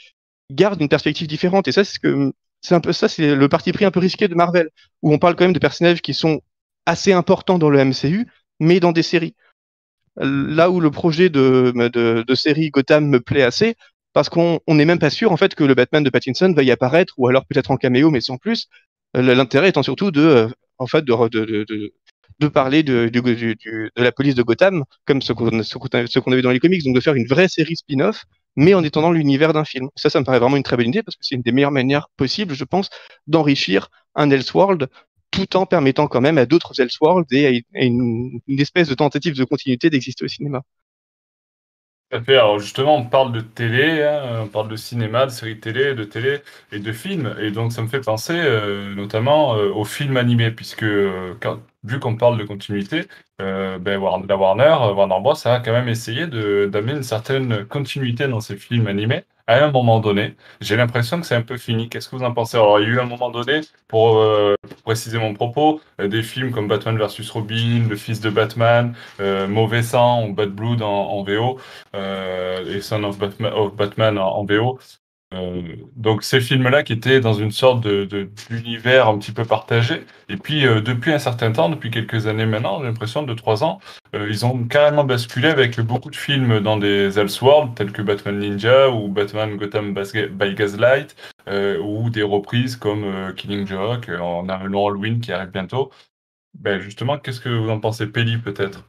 gardent une perspective différente, et ça, c'est ce que c'est un peu ça, c'est le parti pris un peu risqué de Marvel, où on parle quand même de personnages qui sont assez importants dans le MCU, mais dans des séries. Là où le projet de, de, de série Gotham me plaît assez, parce qu'on n'est même pas sûr en fait que le Batman de Pattinson va y apparaître ou alors peut-être en caméo mais sans plus. Euh, l'intérêt étant surtout de euh, en fait de, parler de, la police de Gotham comme ce qu'on qu'on avait dans les comics, donc de faire une vraie série spin-off mais en étendant l'univers d'un film. Ça, ça me paraît vraiment une très bonne idée parce que c'est une des meilleures manières possibles, je pense, d'enrichir un Elseworld tout en permettant quand même à d'autres Elseworlds et à une espèce de tentative de continuité d'exister au cinéma. Alors justement, on parle de télé, hein, on parle de cinéma, de séries télé, de télé et de films. Et donc ça me fait penser euh, notamment euh, aux films animés, puisque euh, vu qu'on parle de continuité, ben, la Warner, Warner Bros. a quand même essayé d'amener une certaine continuité dans ses films animés à un moment donné. J'ai l'impression que c'est un peu fini. Qu'est-ce que vous en pensez? Alors, il y a eu un moment donné, pour, euh, préciser mon propos, euh, des films comme Batman vs Robin, Le Fils de Batman, euh, Mauvais Sang ou Bad Blood en, en VO, et Son of Batman, of Batman en VO, euh, donc ces films-là qui étaient dans une sorte de, d'univers un petit peu partagé. Et puis euh, depuis un certain temps, depuis quelques années maintenant, j'ai l'impression de trois ans, euh, ils ont carrément basculé avec beaucoup de films dans des Elseworlds tels que Batman Ninja ou Batman Gotham by Gaslight ou des reprises comme Killing Joke. On a long Halloween qui arrive bientôt. Ben justement, qu'est-ce que vous en pensez, Pelli peut-être?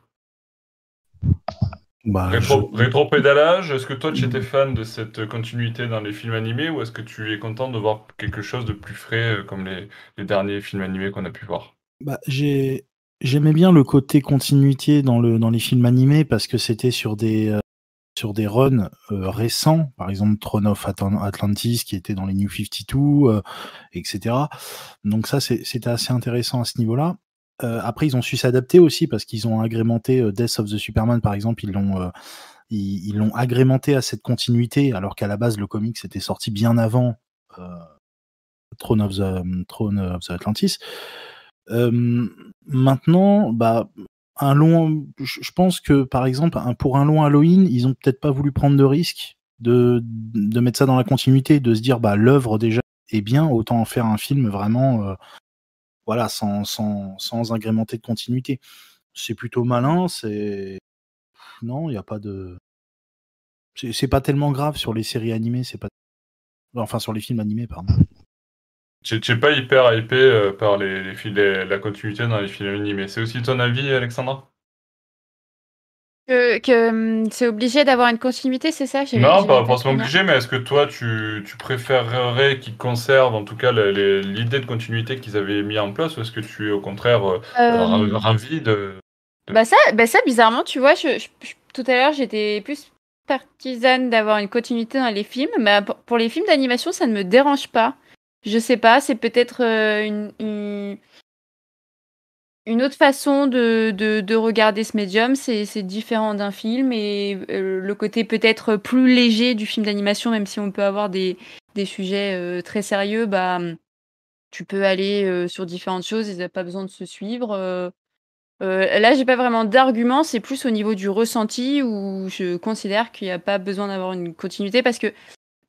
Bah, Rétro-pédalage, est-ce que toi tu étais fan de cette continuité dans les films animés ou est-ce que tu es content de voir quelque chose de plus frais euh, comme les, derniers films animés qu'on a pu voir? Bah, J'aimais bien le côté continuité dans, le, dans les films animés parce que c'était sur des, euh, sur des runs euh, récents, par exemple Throne of Atlantis qui était dans les New 52, etc. Donc ça c'était assez intéressant à ce niveau-là. Euh, après, ils ont su s'adapter aussi parce qu'ils ont agrémenté euh, Death of the Superman, par exemple, ils l'ont euh, ils l'ont agrémenté à cette continuité, alors qu'à la base, le comic s'était sorti bien avant Throne, of the, Throne of Atlantis. maintenant, bah, un long, je pense que par exemple, pour un long Halloween, ils ont peut-être pas voulu prendre de risque de, de mettre ça dans la continuité, de se dire bah l'œuvre déjà est bien, autant en faire un film vraiment voilà, sans, sans, sans agrémenter de continuité. C'est plutôt malin, c'est. Non, il n'y a pas de. C'est pas tellement grave sur les séries animées, c'est pas. Enfin, sur les films animés, pardon. N'es pas hyper hypé euh, par les, les, la continuité dans les films animés. C'est aussi ton avis, Alexandra que, hum, c'est obligé d'avoir une continuité, c'est ça? Non, pas forcément obligé, mais est-ce que toi, tu, tu préférerais qu'ils conservent en tout cas l'idée de continuité qu'ils avaient mis en place, ou est-ce que tu es au contraire euh, euh ravi de, Bah ça, bah ça, bizarrement, tu vois, je, tout à l'heure, j'étais plus partisane d'avoir une continuité dans les films, mais pour, les films d'animation, ça ne me dérange pas. Je sais pas, c'est peut-être euh, une une autre façon de, de, regarder ce médium, c'est différent d'un film et euh, le côté peut-être plus léger du film d'animation, même si on peut avoir des, des sujets euh, très sérieux, bah, tu peux aller euh, sur différentes choses et pas besoin de se suivre. Là, j'ai pas vraiment d'argument, c'est plus au niveau du ressenti où je considère qu'il n'y a pas besoin d'avoir une continuité parce que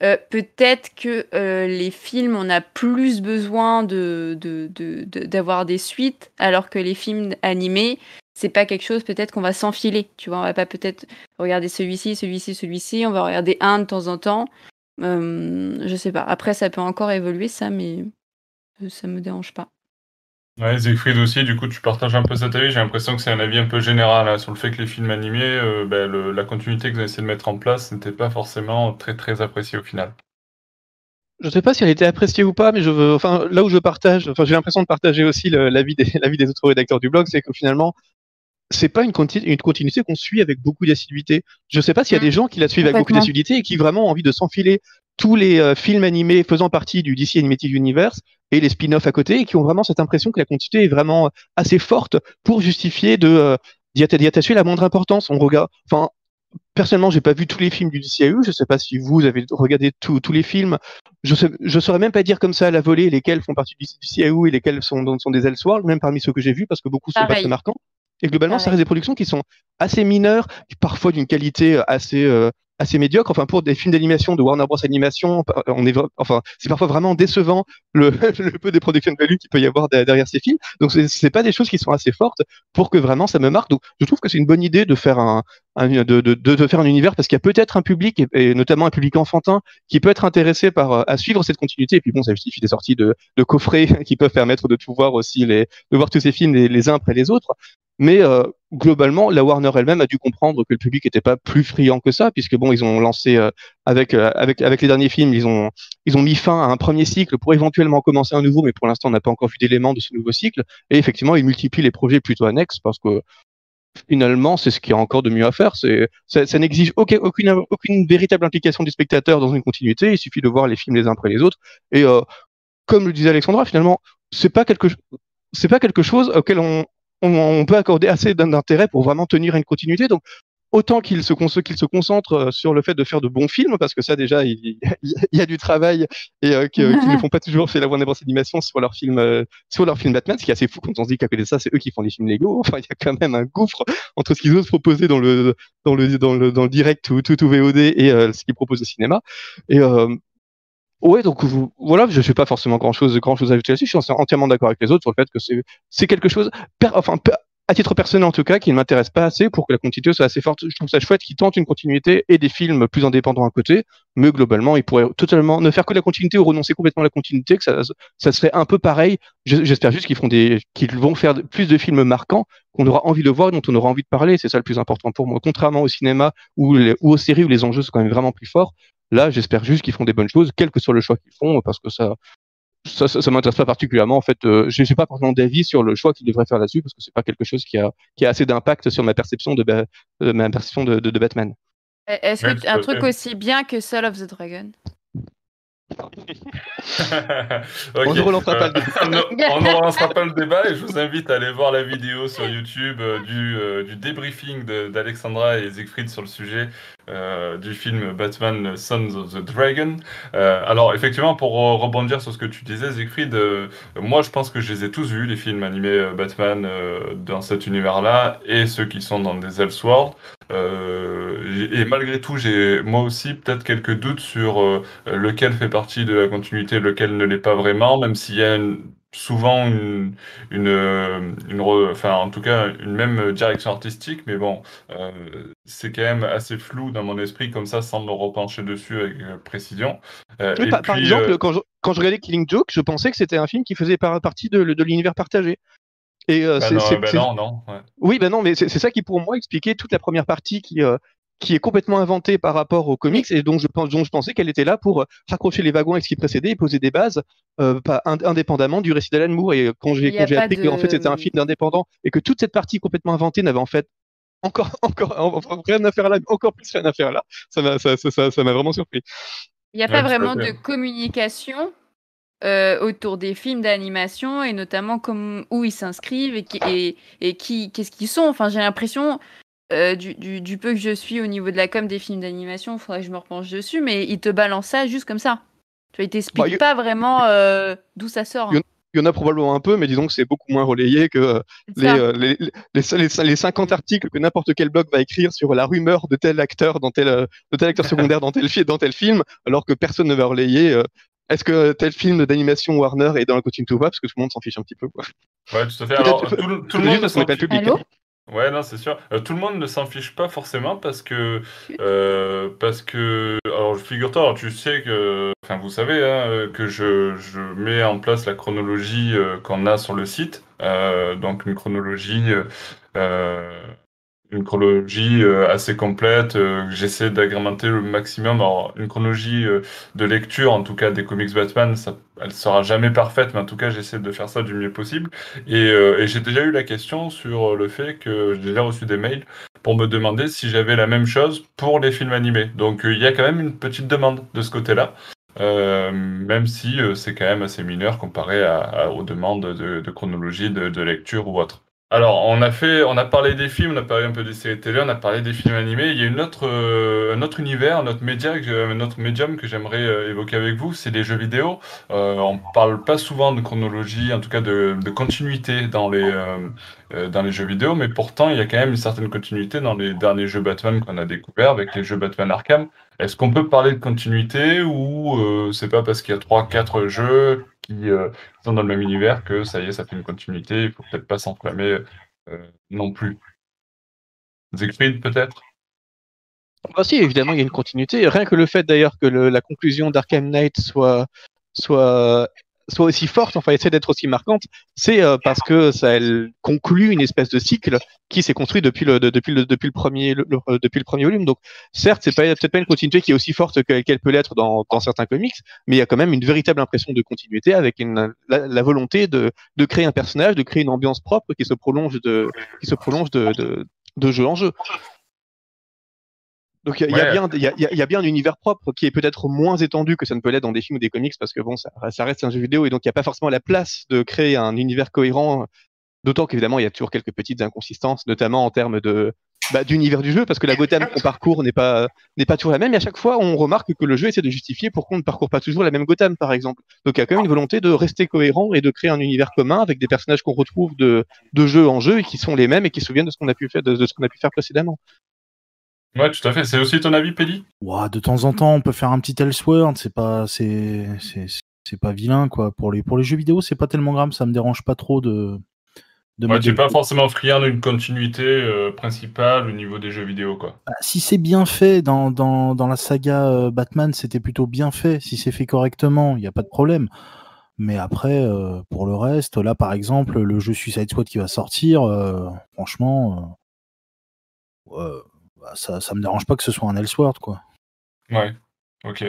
euh, peut-être que euh, les films, on a plus besoin d'avoir des suites, alors que les films animés, c'est pas quelque chose peut-être qu'on va s'enfiler. Tu vois, on va pas peut-être regarder celui-ci, celui-ci, celui-ci, on va regarder un de temps en temps. Euh, je sais pas. Après, ça peut encore évoluer, ça, mais ça me dérange pas. Ouais, Siegfried aussi, du coup, tu partages un peu cet avis. J'ai l'impression que c'est un avis un peu général hein, sur le fait que les films animés, euh, ben, le- la continuité que vous avez essayé de mettre en place n'était pas forcément très très appréciée au final. Je sais pas si elle était appréciée ou pas, mais je veux, enfin, là où je partage, enfin, j'ai l'impression de partager aussi l'avis des, autres rédacteurs du blog, c'est que finalement, c'est pas une, conti- une continuité qu'on suit avec beaucoup d'assiduité. Je sais pas s'il y a Mm. des gens qui la suivent avec beaucoup d'assiduité et qui vraiment ont envie de s'enfiler tous les euh, films animés faisant partie du DC Animated Universe et les spin-offs à côté et qui ont vraiment cette impression que la continuité est vraiment assez forte pour justifier de euh, d'y atta- d'y attacher la moindre importance. On regarde, enfin, personnellement, j'ai pas vu tous les films du DCAU. Je sais pas si vous avez regardé tous tous les films. Je sais, je saurais même pas dire comme ça à la volée lesquels font partie du DCAU et lesquels sont, sont des Elseworlds, même parmi ceux que j'ai vus, parce que beaucoup sont pas très marquants. Et globalement, ça reste des productions qui sont assez mineures, parfois d'une qualité assez euh, assez médiocre. Enfin, pour des films d'animation de Warner Bros Animation, on est enfin, c'est parfois vraiment décevant le, peu de production value qu'il peut y avoir de- derrière ces films. Donc, c'est pas des choses qui sont assez fortes pour que vraiment ça me marque. Donc, je trouve que c'est une bonne idée de faire un, de, de, de, faire un univers parce qu'il y a peut-être un public et, notamment un public enfantin qui peut être intéressé par euh, à suivre cette continuité. Et puis bon, ça justifie des sorties de, coffrets qui peuvent permettre de tout voir aussi les de voir tous ces films les uns après les autres. Mais euh, globalement, la Warner elle-même a dû comprendre que le public n'était pas plus friand que ça, puisque bon, ils ont lancé euh, avec euh, avec avec les derniers films, ils ont ils ont mis fin à un premier cycle pour éventuellement commencer un nouveau, mais pour l'instant, on n'a pas encore vu d'éléments de ce nouveau cycle. Et effectivement, ils multiplient les projets plutôt annexes parce que finalement, c'est ce qu'il y a encore de mieux à faire. C'est ça, ça n'exige aucun- aucune aucune véritable implication du spectateur dans une continuité. Il suffit de voir les films les uns après les autres. Et euh, comme le disait Alexandra, finalement, c'est pas quelque c'est pas quelque chose auquel on, on, on peut accorder assez d'intérêt pour vraiment tenir une continuité. Donc, autant qu'il se, qu'il se concentre euh, sur le fait de faire de bons films, parce que ça, déjà, il, il y a du travail et euh, qu'ils ne font pas toujours chez la Warner Bros. Animation sur leur film, euh, sur leur film Batman, ce qui est assez fou quand on se dit qu'à côté de ça, c'est eux qui font les films Lego. Enfin, il y a quand même un gouffre entre ce qu'ils osent proposer dans le, dans le, dans le, dans le direct ou tout, ou VOD et euh, ce qu'ils proposent au cinéma. Et, Ouais, donc voilà, je ne sais pas forcément grand chose, grand chose à ajouter là-dessus. Je suis entièrement d'accord avec les autres sur le fait que c'est quelque chose, enfin à titre personnel en tout cas, qui ne m'intéresse pas assez pour que la continuité soit assez forte. Je trouve ça chouette qu'ils tentent une continuité et des films plus indépendants à côté, mais globalement, ils pourraient totalement ne faire que la continuité ou renoncer complètement à la continuité, que ça, serait un peu pareil. Je- J'espère juste qu'ils des, qu'ils vont faire plus de films marquants qu'on aura envie de voir, dont on aura envie de parler. C'est ça le plus important pour moi. Contrairement au cinéma ou aux séries où les enjeux sont quand même vraiment plus forts. Là, j'espère juste qu'ils font des bonnes choses, quel que soit le choix qu'ils font, parce que ça, ça, ça, ça m'intéresse pas particulièrement. En fait, euh, je n'ai pas forcément d'avis sur le choix qu'ils devraient faire là-dessus, parce que c'est pas quelque chose qui a, qui a assez d'impact sur ma perception de, Ba- euh, ma perception de, de, de Batman. Est-ce Ouais, que un truc fait. aussi bien que Soul of the Dragon? On ne relancera pas le Euh, on ne- relancera pas le débat et je vous invite à aller voir la vidéo sur YouTube euh, du, euh, du débriefing d'Alexandra et Siegfried sur le sujet euh, du film Batman Sons of the Dragon. Euh, alors effectivement, pour rebondir sur ce que tu disais, Siegfried, euh, moi je pense que je les ai tous vus, les films animés euh, Batman euh, dans cet univers-là et ceux qui sont dans des Elseworlds. Euh, et malgré tout, j'ai moi aussi peut-être quelques doutes sur lequel fait partie de la continuité, lequel ne l'est pas vraiment, même s'il y a une- souvent une, une, une re- enfin en tout cas une même direction artistique, mais bon, euh, c'est quand même assez flou dans mon esprit comme ça, sans me repencher dessus avec euh, précision. Euh, Oui, et par, exemple, euh, quand, je, quand je regardais Killing Joke, je pensais que c'était un film qui faisait par- partie de, de l'univers partagé. Et bah c'est- non, c'est- bah c'est- non, non, ouais. Oui, ben non, mais c'est ça qui pour moi expliquait toute la première partie qui qui est complètement inventée par rapport aux comics et dont je pense dont je pensais qu'elle était là pour euh, raccrocher les wagons avec ce qui précédait et poser des bases euh, pas indépendamment du récit d'Alan Moore. Et quand j'ai a quand j'ai appris que en fait c'était un film d'indépendant et que toute cette partie complètement inventée n'avait en fait encore encore enfin, rien à faire là, encore plus rien à faire là, ça m'a ça ça ça ça m'a vraiment surpris. Il n'y a Ouais, pas vraiment de communication euh, autour des films d'animation et notamment comme où ils s'inscrivent et, qui, et, et qui qu'est-ce qu'ils sont. Enfin, j'ai l'impression euh, du, du, du peu que je suis au niveau de la com des films d'animation, il faudrait que je me repenche dessus, mais ils te balancent ça juste comme ça. Tu vois, ils t'expliquent Bah, y- pas vraiment euh, d'où ça sort. hein. il y en a probablement un peu, mais disons que c'est beaucoup moins relayé que euh, les, les, les, les 50 articles que n'importe quel blog va écrire sur la rumeur de tel acteur dans tel, de tel acteur secondaire dans tel, fi- dans tel film, alors que personne ne va relayer. euh, est-ce que tel film d'animation Warner est dans la continuité ou pas Parce que tout le monde s'en fiche un petit peu. Quoi. Ouais, tout à fait. Alors, tout, le- tout le monde parce qu'on n'est pas le public. Allô? hein. Ouais, non, c'est sûr. Euh, tout le monde ne s'en fiche pas forcément parce que, euh, parce que, alors figure-toi, tu sais que, enfin vous savez hein, euh, que je, je mets en place la chronologie euh, qu'on a sur le site, euh, donc une chronologie, euh, une chronologie euh, assez complète. euh, J'essaie d'agrémenter le maximum. Alors une chronologie euh, de lecture, en tout cas des comics Batman, ça, elle sera jamais parfaite, mais en tout cas j'essaie de faire ça du mieux possible. Et, et j'ai déjà eu la question sur le fait que j'ai déjà reçu des mails pour me demander si j'avais la même chose pour les films animés. Donc il y a quand même une petite demande de ce côté-là, euh, même si c'est quand même assez mineur comparé à, à- aux demandes de, de chronologie, de, de lecture ou autre. Alors, on a fait, on a parlé des films, on a parlé un peu des séries télé, on a parlé des films animés. Il y a une autre, euh, un autre univers, un autre média, médium que j'aimerais euh, évoquer avec vous, c'est les jeux vidéo. Euh, on parle pas souvent de chronologie, en tout cas de, de continuité dans les, euh, euh, dans les jeux vidéo, mais pourtant il y a quand même une certaine continuité dans les derniers jeux Batman qu'on a découverts avec les jeux Batman Arkham. Est-ce qu'on peut parler de continuité ou euh, c'est pas parce qu'il y a trois, quatre jeux qui euh, sont dans le même univers que ça y est, ça fait une continuité, il faut peut-être pas s'enflammer euh, non plus? Siegfried peut-être? Bah si, évidemment, il y a une continuité. Rien que le fait d'ailleurs que la conclusion d'Arkham Knight soit, soit aussi forte, enfin essaie d'être aussi marquante, c'est euh, parce que ça elle conclut une espèce de cycle qui s'est construit depuis le, de- depuis le, depuis le premier, le- depuis le premier volume. Donc, certes, c'est peut-être pas une continuité qui est aussi forte que- qu'elle peut l'être dans, dans certains comics, mais il y a quand même une véritable impression de continuité avec la, volonté de, de créer un personnage, de créer une ambiance propre qui se prolonge de, qui se prolonge de jeu en jeu. Donc il y, a- Ouais. bien, y y y a un univers propre qui est peut-être moins étendu que ça ne peut l'être dans des films ou des comics parce que bon, ça, ça reste un jeu vidéo et donc il n'y a pas forcément la place de créer un univers cohérent. D'autant qu'évidemment il y a toujours quelques petites inconsistances, notamment en termes de bah, d'univers du jeu parce que la Gotham qu'on parcourt n'est pas n'est pas toujours la même. Et à chaque fois on remarque que le jeu essaie de justifier pourquoi on ne parcourt pas toujours la même Gotham par exemple. Donc il y a quand même une volonté de rester cohérent et de créer un univers commun avec des personnages qu'on retrouve de de jeu en jeu et qui sont les mêmes et qui se souviennent de ce qu'on a pu faire de, de ce qu'on a pu faire précédemment. Ouais, tout à fait. C'est aussi ton avis, Pelli Ouah, de temps en temps, on peut faire un petit Elseworld, c'est pas, c'est, c'est, c'est pas vilain quoi. Pour les, pour les jeux vidéo, c'est pas tellement grave, ça me dérange pas trop de. de Ouais, tu pas forcément friand d'une continuité euh, principale au niveau des jeux vidéo, quoi. Bah, si c'est bien fait dans, dans, dans la saga euh, Batman, c'était plutôt bien fait. Si c'est fait correctement, il n'y a pas de problème. Mais après, euh, pour le reste, là par exemple, le jeu Suicide Squad qui va sortir, franchement, bah, ça, ça me dérange pas que ce soit un Elseworld quoi. Ouais, ok.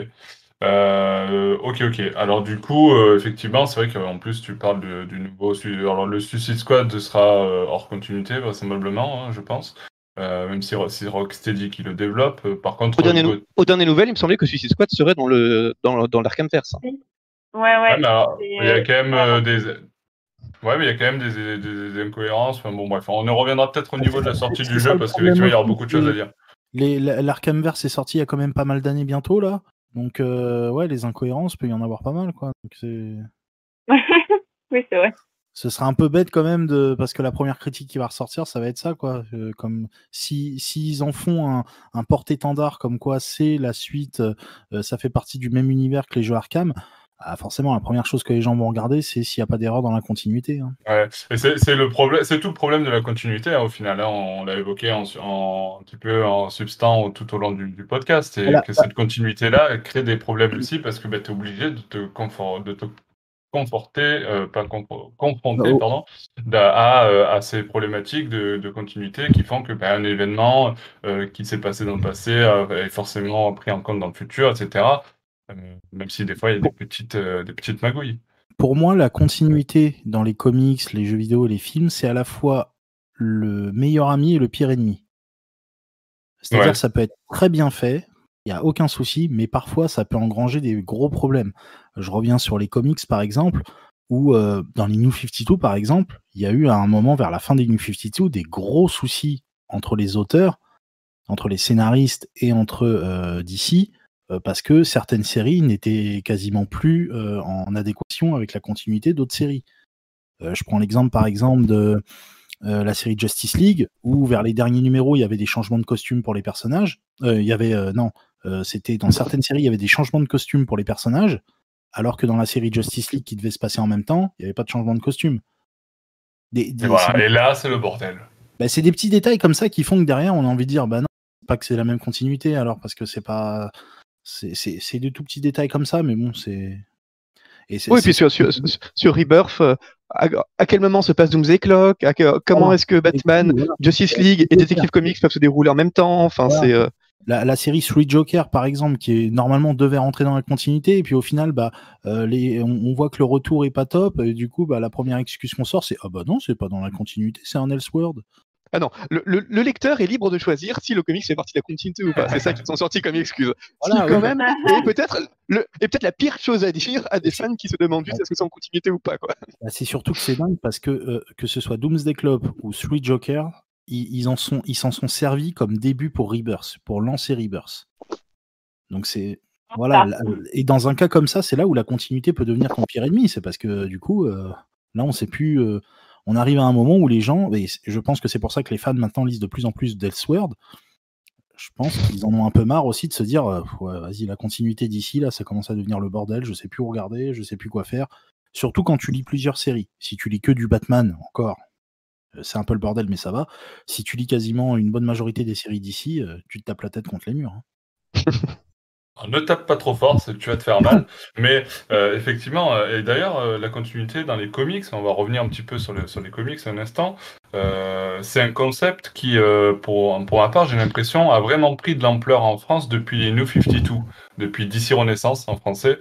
Euh, ok, ok. Alors du coup, euh, effectivement, c'est vrai qu'en plus tu parles de- du nouveau... Alors le Suicide Squad sera euh, hors continuité, vraisemblablement, hein, je pense. Euh, même si c'est Rocksteady qui le développe. Par contre, Aux dernières, Go- nou- aux dernières nouvelles, il me semblait que Suicide Squad serait dans le dans, dans l'Arkhamverse. hein. Ouais, ouais. Ouais, mais alors, c'est, il y a quand même des... Ouais, mais il y a quand même des, des- des incohérences. Enfin, bon, bref, on en reviendra peut-être au niveau de la sortie du jeu, parce qu'effectivement, il y aura aussi, beaucoup de choses à dire. Les- la- L'Arkhamverse est sorti il y a quand même pas mal d'années bientôt là. Donc euh, ouais, les incohérences, peut y en avoir pas mal quoi. Donc, c'est- oui, c'est vrai. ce sera un peu bête quand même de parce que la première critique qui va ressortir ça va être ça quoi Euh, comme si s'ils en font un, un porte-étendard comme quoi c'est la suite euh, ça fait partie du même univers que les jeux Arkham ah, forcément la première chose que les gens vont regarder c'est s'il n'y a pas d'erreur dans la continuité hein. Ouais, c'est c'est le problème, c'est tout le problème de la continuité hein, au final. hein. on l'a évoqué en, en- un petit peu en substance tout au long du, du podcast, et Voilà. que cette continuité-là crée des problèmes aussi parce que bah, tu es obligé de te, confort, de te conforter, euh, pas confronter, Oh. pardon, à, euh, à ces problématiques de, de continuité qui font que bah, un événement euh, qui s'est passé dans le passé euh, est forcément pris en compte dans le futur, etc. Même si des fois il y a des petites, euh, des petites magouilles. pour moi la continuité dans les comics les jeux vidéo les films c'est à la fois le meilleur ami et le pire ennemi c'est-à-dire Ouais. ça peut être très bien fait il n'y a aucun souci, mais parfois ça peut engranger des gros problèmes. Je reviens sur les comics par exemple, où euh, dans les New 52 par exemple, il y a eu à un moment vers la fin des New 52 des gros soucis entre les auteurs, entre les scénaristes et entre euh, DC, parce que certaines séries n'étaient quasiment plus en adéquation avec la continuité d'autres séries. Je prends l'exemple par exemple de euh, la série Justice League, où vers les derniers numéros, il y avait des changements de costumes pour les personnages. Euh, il y avait, euh, non, c'était dans certaines séries, il y avait des changements de costumes pour les personnages, alors que dans la série Justice League qui devait se passer en même temps, il n'y avait pas de changement de costume. Des- des- Et, voilà. Et là, c'est le bordel. bah, c'est des petits détails comme ça qui font que derrière, on a envie de dire, bah non, pas que c'est la même continuité, alors parce que c'est pas. C'est des tout petits détails comme ça, mais bon, c'est. Oui, puis sur, sur, sur Rebirth, euh, à, à quel moment se passe Doomsday Clock? À Comment est-ce que Batman, Voilà. Justice League et Detective. Comics peuvent se dérouler en même temps? Enfin, Voilà. c'est. euh, La, la série Three Joker, par exemple, qui est normalement devait rentrer dans la continuité, et puis au final, bah, euh, les, on, on voit que le retour est pas top, et du coup, bah, la première excuse qu'on sort, c'est ah bah non, c'est pas dans la continuité, c'est un Elseworld. Ah non, le, le- le lecteur est libre de choisir si le comics fait partie de la continuité ou pas. C'est ça qu'ils sont sortis comme excuse. Voilà, Si, quand ouais. même. Et peut-être le, et peut-être la pire chose à dire à des fans qui se demandent juste est-ce que c'est en continuité ou pas quoi. Bah, c'est surtout que c'est dingue parce que euh, que ce soit Doomsday Club ou Three Joker, ils, ils en sont, ils s'en sont servis comme début pour Rebirth, pour lancer Rebirth. Donc c'est voilà. là- et dans un cas comme ça, c'est là où la continuité peut devenir ton pire ennemi. C'est parce que du coup, euh, là, on sait plus. euh, on arrive à un moment où les gens, et je pense que c'est pour ça que les fans maintenant lisent de plus en plus d'Elseworld. Je pense qu'ils en ont un peu marre aussi de se dire, euh, vas-y, la continuité d'ici, là, ça commence à devenir le bordel. Je sais plus où regarder, je sais plus quoi faire. Surtout quand tu lis plusieurs séries. Si tu lis que du Batman, encore, euh, c'est un peu le bordel, mais ça va. Si tu lis quasiment une bonne majorité des séries d'ici, euh, tu te tapes la tête contre les murs. hein. Alors, ne tape pas trop fort, tu vas te faire mal. Mais euh, effectivement, euh, et d'ailleurs, euh, la continuité dans les comics, on va revenir un petit peu sur, le- sur les comics un instant, euh, c'est un concept qui, euh, pour, pour ma part, j'ai l'impression, a vraiment pris de l'ampleur en France depuis les New 52, depuis DC Renaissance en français,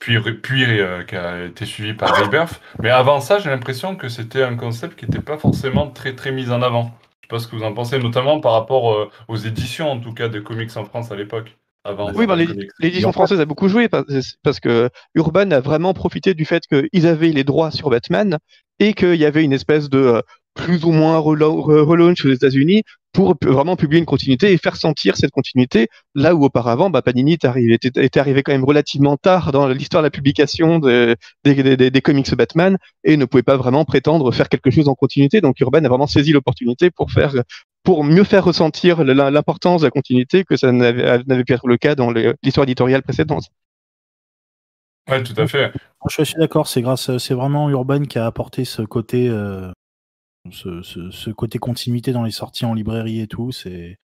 puis, puis qui a été suivi par Rebirth. Mais avant ça, j'ai l'impression que c'était un concept qui n'était pas forcément très très mis en avant. Je sais pas ce que vous en pensez, notamment par rapport aux éditions, en tout cas, de comics en France à l'époque. Avant Oui, ben, l'édition française a beaucoup joué parce, parce que Urban a vraiment profité du fait qu'ils avaient les droits sur Batman et qu'il y avait une espèce de euh, plus ou moins rela- re- relaunch aux États-Unis pour vraiment publier une continuité et faire sentir cette continuité là où auparavant bah, Panini était arrivé, était, était arrivé quand même relativement tard dans l'histoire de la publication de- des, des- des- des comics Batman et ne pouvait pas vraiment prétendre faire quelque chose en continuité. Donc Urban a vraiment saisi l'opportunité pour faire pour mieux faire ressentir l'importance de la continuité que ça n'avait n'avait pu être le cas dans l'histoire éditoriale précédente. Ouais, tout à fait. Moi, Je suis d'accord, c'est grâce, c'est vraiment Urban qui a apporté ce côté, euh, ce, ce- ce côté continuité dans les sorties en librairie et tout. C'est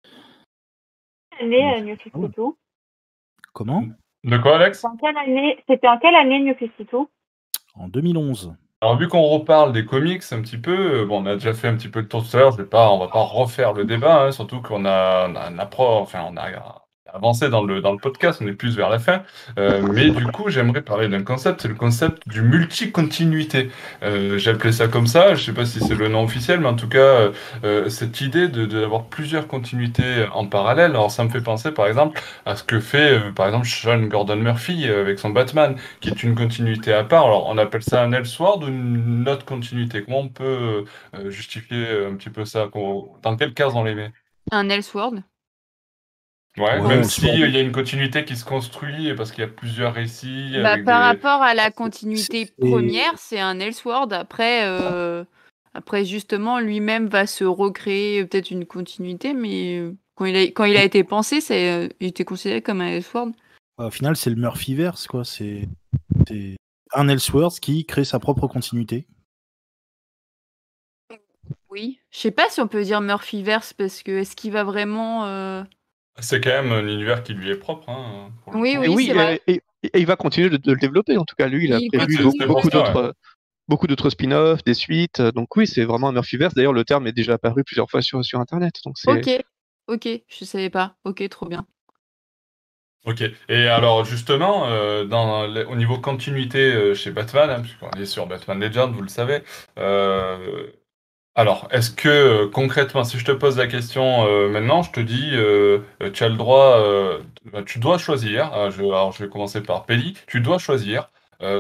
année euh, New 52 comment? De quoi, Alex? C'était en quelle année C'était en quelle année New 52 En 2011. Alors, vu qu'on reparle des comics un petit peu, euh, bon, on a déjà fait un petit peu le tour tout à l'heure, je vais pas, on va pas refaire le débat, hein, surtout qu'on a, on a un appro- enfin, on a avancé dans le, dans le podcast, on est plus vers la fin. Euh, mais du coup, j'aimerais parler d'un concept, c'est le concept du multi-continuité. Euh, J'ai appelé ça comme ça, je sais pas si c'est le nom officiel, mais en tout cas, euh, euh, cette idée de d'avoir plusieurs continuités en parallèle. Alors, ça me fait penser, par exemple, à ce que fait, par exemple, Sean Gordon Murphy avec son Batman, qui est une continuité à part. Alors, on appelle ça un Elseworld ou une autre continuité? Comment on peut justifier un petit peu ça? Dans quelle case on les met? Un Elseworld. Ouais, Ouais, même Elseworld. s'il y a une continuité qui se construit parce qu'il y a plusieurs récits. Bah, avec par des- rapport à la continuité première, c'est un Elseworld. Après, euh, après justement, lui-même va se recréer peut-être une continuité, mais quand il a, quand il a été pensé, c'est, il était considéré comme un Elseworld. Au final, c'est le Murphyverse, quoi. C'est c'est un Elseworlds qui crée sa propre continuité. Oui. Je sais pas si on peut dire Murphyverse parce que est-ce qu'il va vraiment. euh, C'est quand même un univers qui lui est propre. Hein, pour Oui, coup. Et oui, oui, c'est vrai. et, et- et il va continuer de, de le développer. En tout cas, lui, il a Il prévu beaucoup, d'autres, beaucoup d'autres spin-offs, des suites. Donc oui, c'est vraiment un Murphyverse. D'ailleurs, le terme est déjà apparu plusieurs fois sur, sur Internet. Donc c'est Ok, ok, je savais pas. Ok, trop bien. Ok. Et alors justement, euh, dans au niveau continuité euh, chez Batman, hein, puisqu'on est sur Batman Legend, vous le savez. euh, alors, est-ce que euh, concrètement, si je te pose la question euh, maintenant, je te dis, euh, tu as le droit, bah, tu dois choisir. ah, je, alors, je vais commencer par Pelli. Tu dois choisir.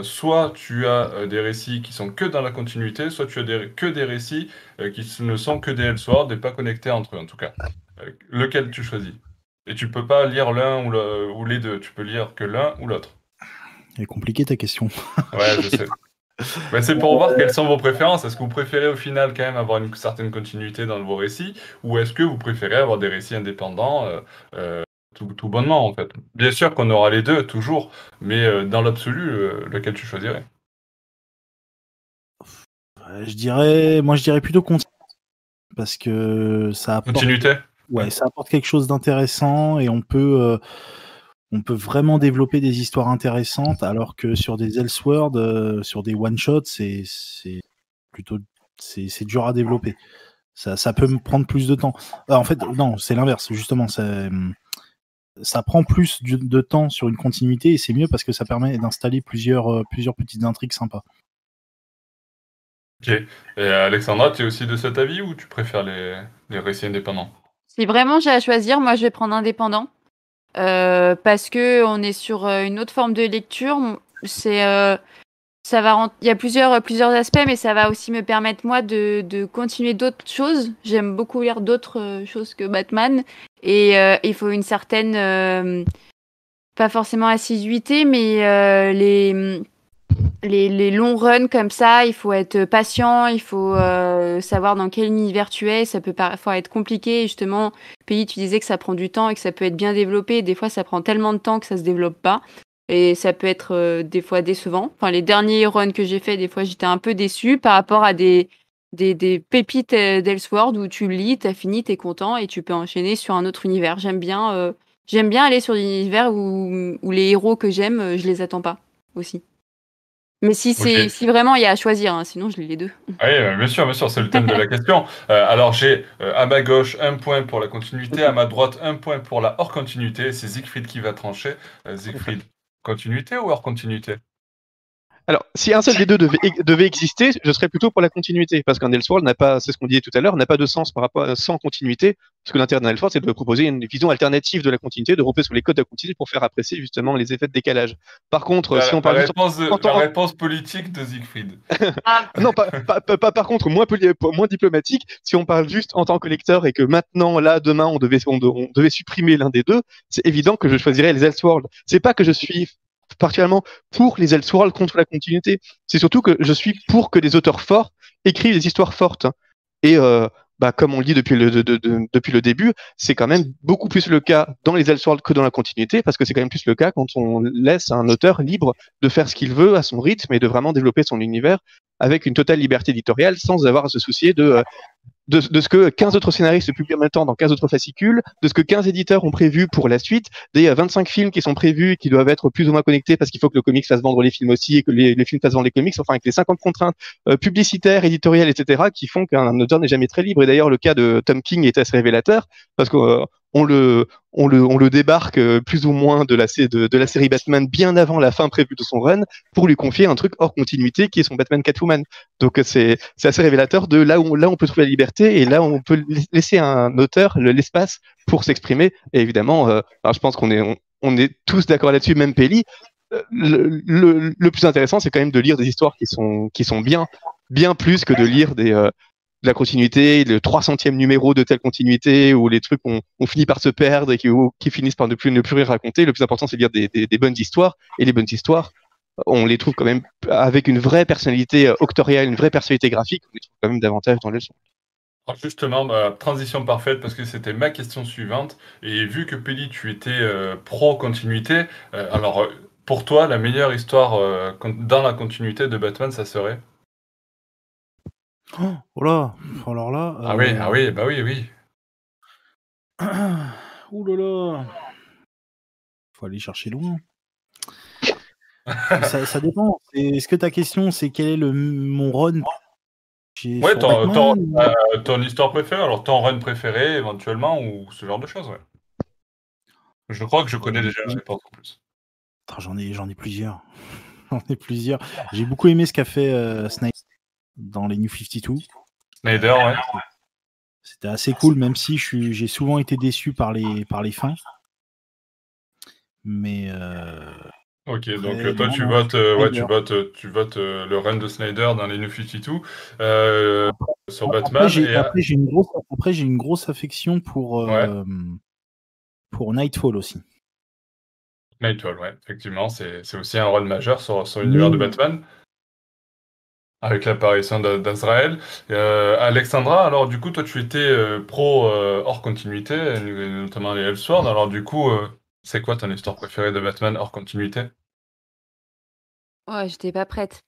soit tu as des récits qui sont que dans la continuité, soit tu as des- que des récits qui ne sont que des Elseworlds et pas connectés entre eux en tout cas. Lequel tu choisis? Et tu peux pas lire l'un ou, le- ou les deux, tu peux lire que l'un ou l'autre. Elle est compliquée ta question. Ouais, je sais. Mais c'est pour voir quelles sont vos préférences. Est-ce que vous préférez au final quand même avoir une certaine continuité dans vos récits ou est-ce que vous préférez avoir des récits indépendants euh, euh, tout, tout bonnement en fait? Bien sûr qu'on aura les deux toujours, mais euh, dans l'absolu, euh, lequel tu choisirais? Euh, Je dirais, moi je dirais plutôt continuité parce que ça apporte, Continuité? Ouais, ça apporte quelque chose d'intéressant et on peut, euh, on peut vraiment développer des histoires intéressantes alors que sur des Elseworlds, euh, sur des one shots, c'est, c'est plutôt, c'est, c'est dur à développer. Ça, ça peut me prendre plus de temps. Euh, en fait, non, c'est l'inverse justement. Ça, ça prend plus de temps sur une continuité et c'est mieux parce que ça permet d'installer plusieurs, euh, plusieurs petites intrigues sympas. Ok. Et Alexandra, tu es aussi de cet avis ou tu préfères les, les récits indépendants? Si vraiment j'ai à choisir, moi je vais prendre indépendant. Euh, parce que on est sur euh, une autre forme de lecture. C'est, euh, ça va, il y a plusieurs, plusieurs aspects, mais ça va aussi me permettre moi de, de continuer d'autres choses. J'aime beaucoup lire d'autres euh, choses que Batman, et euh, il faut une certaine, euh, pas forcément assiduité, mais euh, les les, longs runs comme ça, il faut être patient, il faut euh, savoir dans quel univers tu es. Ça peut parfois être compliqué. Justement, Pays, tu disais que ça prend du temps et que ça peut être bien développé. Des fois, ça prend tellement de temps que ça se développe pas. Et ça peut être euh, des fois décevant. Enfin, les derniers runs que j'ai fait, des fois, j'étais un peu déçue par rapport à des, pépites euh, d'Elseworld où tu lis, t'as fini, t'es content et tu peux enchaîner sur un autre univers. J'aime bien, j'aime bien aller sur des univers où, où les héros que j'aime, je les attends pas aussi. Mais si c'est Ok. si vraiment il y a à choisir, hein, sinon je lis les deux. Oui, bien sûr, bien sûr, c'est le thème de la question. Euh, alors j'ai euh, à ma gauche un point pour la continuité, à ma droite un point pour la hors continuité. C'est Siegfried qui va trancher. Euh, Siegfried, continuité ou hors continuité Alors, si un seul des deux devait, devait exister, je serais plutôt pour la continuité, parce qu'un Elseworld n'a pas, c'est ce qu'on disait tout à l'heure, n'a pas de sens par rapport à sans continuité, parce que l'intérêt d'un Elseworld, c'est de proposer une vision alternative de la continuité, de romper sur les codes de la continuité pour faire apprécier justement les effets de décalage. Par contre, la, si on la parle juste réponse, de- en tant- la réponse politique de Siegfried. non, pas, pas- pas- pas- par contre, moins, poli- moins diplomatique, si on parle juste en tant que lecteur et que maintenant, là, demain, on devait, on, de- on devait supprimer l'un des deux, c'est évident que je choisirais les Elseworlds. C'est pas que je suis particulièrement pour les Elseworlds contre la continuité, c'est surtout que je suis pour que des auteurs forts écrivent des histoires fortes. Et euh, bah, comme on le dit depuis le, de- de- de- depuis le début, c'est quand même beaucoup plus le cas dans les Elseworlds que dans la continuité, parce que c'est quand même plus le cas quand on laisse un auteur libre de faire ce qu'il veut à son rythme et de vraiment développer son univers avec une totale liberté éditoriale sans avoir à se soucier de, euh, de, de ce que 15 autres scénaristes publient en même temps dans 15 autres fascicules, de ce que 15 éditeurs ont prévu pour la suite, des euh, 25 films qui sont prévus et qui doivent être plus ou moins connectés parce qu'il faut que le comics fasse vendre les films aussi et que les, les films fassent vendre les comics, enfin avec les 50 contraintes euh, publicitaires, éditoriales, etc., qui font qu'un auteur n'est jamais très libre. Et d'ailleurs, le cas de Tom King est assez révélateur parce qu'on on le, débarque euh, plus ou moins de la, série Batman bien avant la fin prévue de son run pour lui confier un truc hors continuité qui est son Batman Catwoman. Donc euh, c'est assez révélateur de là où on, là on peut trouver la liberté et là on peut la- laisser à un auteur le- l'espace pour s'exprimer. Et évidemment, euh, je pense qu'on est tous d'accord là-dessus, même Pelli. Le, plus intéressant, c'est quand même de lire des histoires qui sont bien, plus que de lire des de la continuité, le 300e numéro de telle continuité, où les trucs ont, ont fini par se perdre et qui, finissent par ne plus, ne plus rien raconter. Le plus important, c'est de lire des, bonnes histoires. Et les bonnes histoires, on les trouve quand même avec une vraie personnalité euh, octoriale, une vraie personnalité graphique, on les trouve quand même davantage dans leçons. Alors justement, transition parfaite parce que c'était ma question suivante. Et vu que Pelli, tu étais euh, pro-continuité, euh, alors pour toi, la meilleure histoire dans la continuité de Batman, ça serait? Oh, là, alors là. Ah oui, euh, ah oui, bah oui, oui. Ouh là là. Faut aller chercher loin. ça, ça dépend. Est-ce que ta question, c'est quel est le, mon run Ouais, ton, Batman ton, ou- euh, ton histoire préférée, alors ton run préféré éventuellement, ou ce genre de choses, ouais. Je crois que je connais déjà la réponse en plus. J'en ai, j'en ai plusieurs. J'en ai plusieurs. J'ai beaucoup aimé ce qu'a fait euh, Snyder dans les New 52. Snyder, ouais. C'était assez cool, même si j'ai souvent été déçu par les, par les fins. Mais euh, Ok, donc euh, toi tu grand votes, euh, ouais, tu votes, euh, tu votes euh, le run de Snyder dans les New 52 euh, sur Batman. après, j'ai euh, après, une grosse, après, une grosse affection pour, euh, pour Nightfall aussi. Nightfall, ouais, effectivement, c'est aussi un rôle majeur sur, sur l'univers de. Batman. Avec l'apparition d'A- d'Azrael. Euh, Alexandra, alors du coup, toi, tu étais euh, pro euh, hors continuité, notamment les Elseworlds. Alors du coup, euh, c'est quoi ton histoire préférée de Batman hors continuité? Ouais, j'étais pas prête.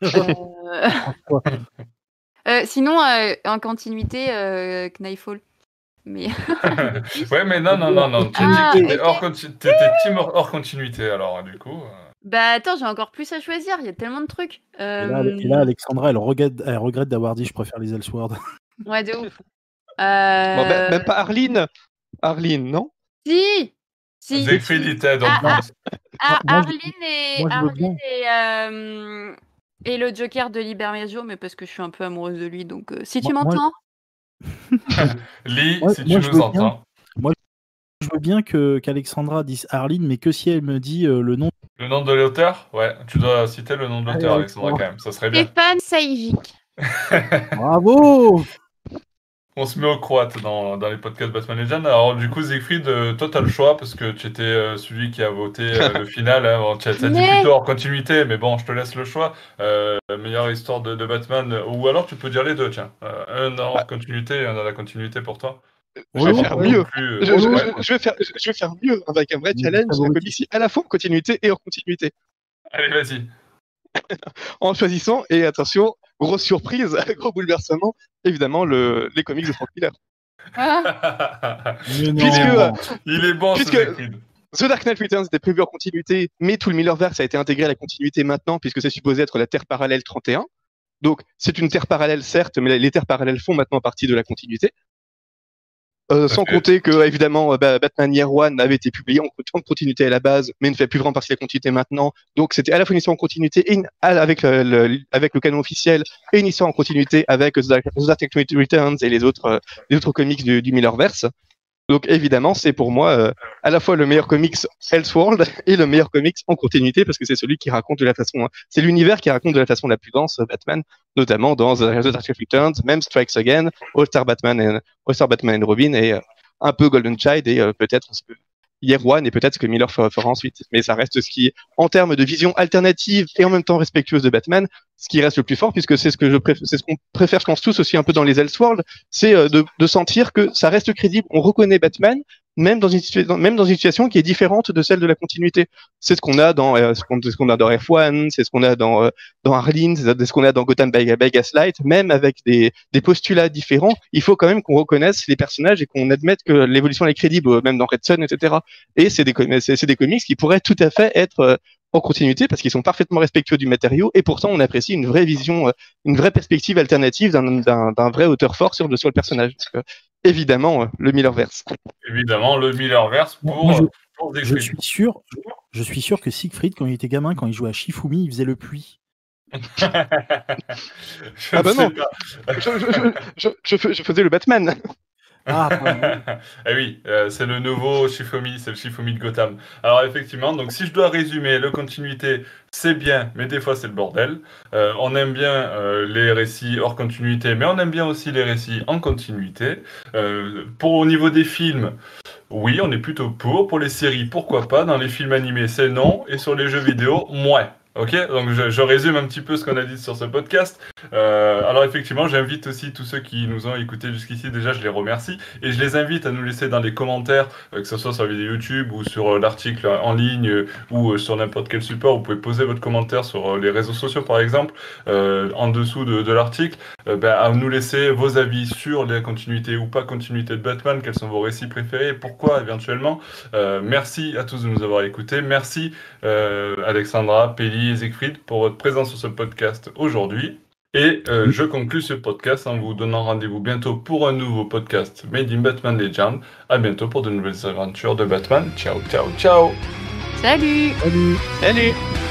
Euh, euh, sinon, euh, en continuité, euh, Knifefall. Mais Ouais, mais non, non, non, non. Tu Ah, dis que t'étais ok. hors, team hors, hors continuité, alors du coup. Bah attends, j'ai encore plus à choisir. Il y a tellement de trucs. Et là, Euh, et là, Alexandra, elle regrette, elle regrette d'avoir dit je préfère les Elseworlds. Ouais, de ouf. Bon, Euh, ben- même pas Arline. Arline, non? Si, si. Siegfried était donc. Ah, Ah, Moi, je- Arline et, moi, Arline et, euh, et le Joker de Libermejo, mais parce que je suis un peu amoureuse de lui. Donc, euh, si tu Moi- moi- m'entends, Lee, si moi, tu nous entends. Je veux bien que qu'Alexandra dise Arline, mais que si elle me dit euh, le nom. Le nom de l'auteur? Ouais, tu dois citer le nom de l'auteur, Alexandra, quand même. Ça serait bien. Stéphane Saïvic. Bravo On se met au croate dans, dans les podcasts Batman Legend. Alors, du coup, Siegfried, euh, toi, t'as le choix parce que tu étais euh, celui qui a voté euh, le final. Hein. Bon, tu as, t'as dit Mais- plutôt hors continuité, mais bon, je te laisse le choix. Euh, meilleure histoire de, de Batman. Ou alors, tu peux dire les deux, tiens. Euh, un hors continuité et un dans la continuité pour toi. Je vais faire mieux. Je, vais faire, je, je vais faire mieux avec un vrai challenge. Comme ici, à la fois en continuité et hors continuité. Allez, vas-y. En choisissant, et attention, grosse surprise, gros bouleversement, évidemment, le, les comics de Frank Miller. Ah. Puisque, euh, Il est bon, Puisque-. The Dark Knight Returns était prévu en continuité, mais tout le Millerverse a été intégré à la continuité maintenant, puisque c'est supposé être la Terre parallèle 31. Donc, c'est une Terre parallèle, certes, mais les Terres parallèles font maintenant partie de la continuité. Euh, sans compter que, évidemment, euh, Ba- Batman Year One avait été publié en, en continuité à la base, mais ne fait plus vraiment partie de la continuité maintenant. Donc, c'était à la fois une histoire en continuité et une- à- avec, le, le- avec le canon officiel et une histoire en continuité avec The Dark, Knight Returns et les autres, euh, les autres comics du, du Millerverse. Donc, évidemment, c'est pour moi euh, à la fois le meilleur comics Elseworld et le meilleur comics en continuité parce que c'est celui qui raconte de la façon, hein, c'est l'univers qui raconte de la façon la plus dense euh, Batman, notamment dans The Dark Knight Returns, même Strikes Again, All Star Batman et All Star Batman and Robin et euh, un peu Golden Child et euh, peut-être que Year One et peut-être ce que Miller fera, ensuite. Mais ça reste ce qui, en termes de vision alternative et en même temps respectueuse de Batman, ce qui reste le plus fort puisque c'est ce que je préfère, c'est ce qu'on préfère, je pense tous aussi un peu dans les Elseworlds, c'est euh, de, de sentir que ça reste crédible, on reconnaît Batman, même dans une même dans une situation qui est différente de celle de la continuité. C'est ce qu'on a dans euh, ce qu'on a dans F1, c'est ce qu'on a dans euh, dans Arline, c'est ce qu'on a dans Gotham by, by Gaslight, même avec des des postulats différents, il faut quand même qu'on reconnaisse les personnages et qu'on admette que l'évolution est crédible, euh, même dans Red Son, etc. Et c'est des c'est des comics qui pourraient tout à fait être euh, en continuité parce qu'ils sont parfaitement respectueux du matériau et pourtant on apprécie une vraie vision, euh, une vraie perspective alternative d'un vrai auteur fort sur le sur le personnage. Euh, évidemment, euh, le Millerverse. Évidemment, le Millerverse Moi, pour, moi, je- euh, pour Je suis sûr, je suis sûr que Siegfried, quand il était gamin, quand il jouait à Shifumi, il faisait le puits. Je Ah bah non. Je, je, je, je, je fais- je faisais le Batman. Ah. Eh oui, euh, c'est le nouveau Shifumi, c'est le Shifumi de Gotham. Alors effectivement, donc si je dois résumer, le continuité, c'est bien, mais des fois c'est le bordel. Euh, on aime bien euh, les récits hors continuité, mais on aime bien aussi les récits en continuité. Euh, pour au niveau des films, oui, on est plutôt pour. Pour les séries, pourquoi pas. Dans les films animés, c'est non. Et sur les jeux vidéo, moins. Ok, donc je, résume un petit peu ce qu'on a dit sur ce podcast. Euh, alors effectivement, j'invite aussi tous ceux qui nous ont écoutés jusqu'ici. Déjà, je les remercie et je les invite à nous laisser dans les commentaires, euh, que ce soit sur la vidéo YouTube ou sur euh, l'article en ligne euh, ou sur n'importe quel support. Vous pouvez poser votre commentaire sur les réseaux sociaux, par exemple, en dessous de, l'article, ben, à nous laisser vos avis sur la continuité ou pas continuité de Batman. Quels sont vos récits préférés pourquoi éventuellement. Merci à tous de nous avoir écoutés. Merci Alexandra, Pelli et Siegfried pour votre présence sur ce podcast aujourd'hui. Et euh, je conclus ce podcast en vous donnant rendez-vous bientôt pour un nouveau podcast Made in Batman Legend. À bientôt pour de nouvelles aventures de Batman. Ciao, ciao, ciao Salut Salut Allez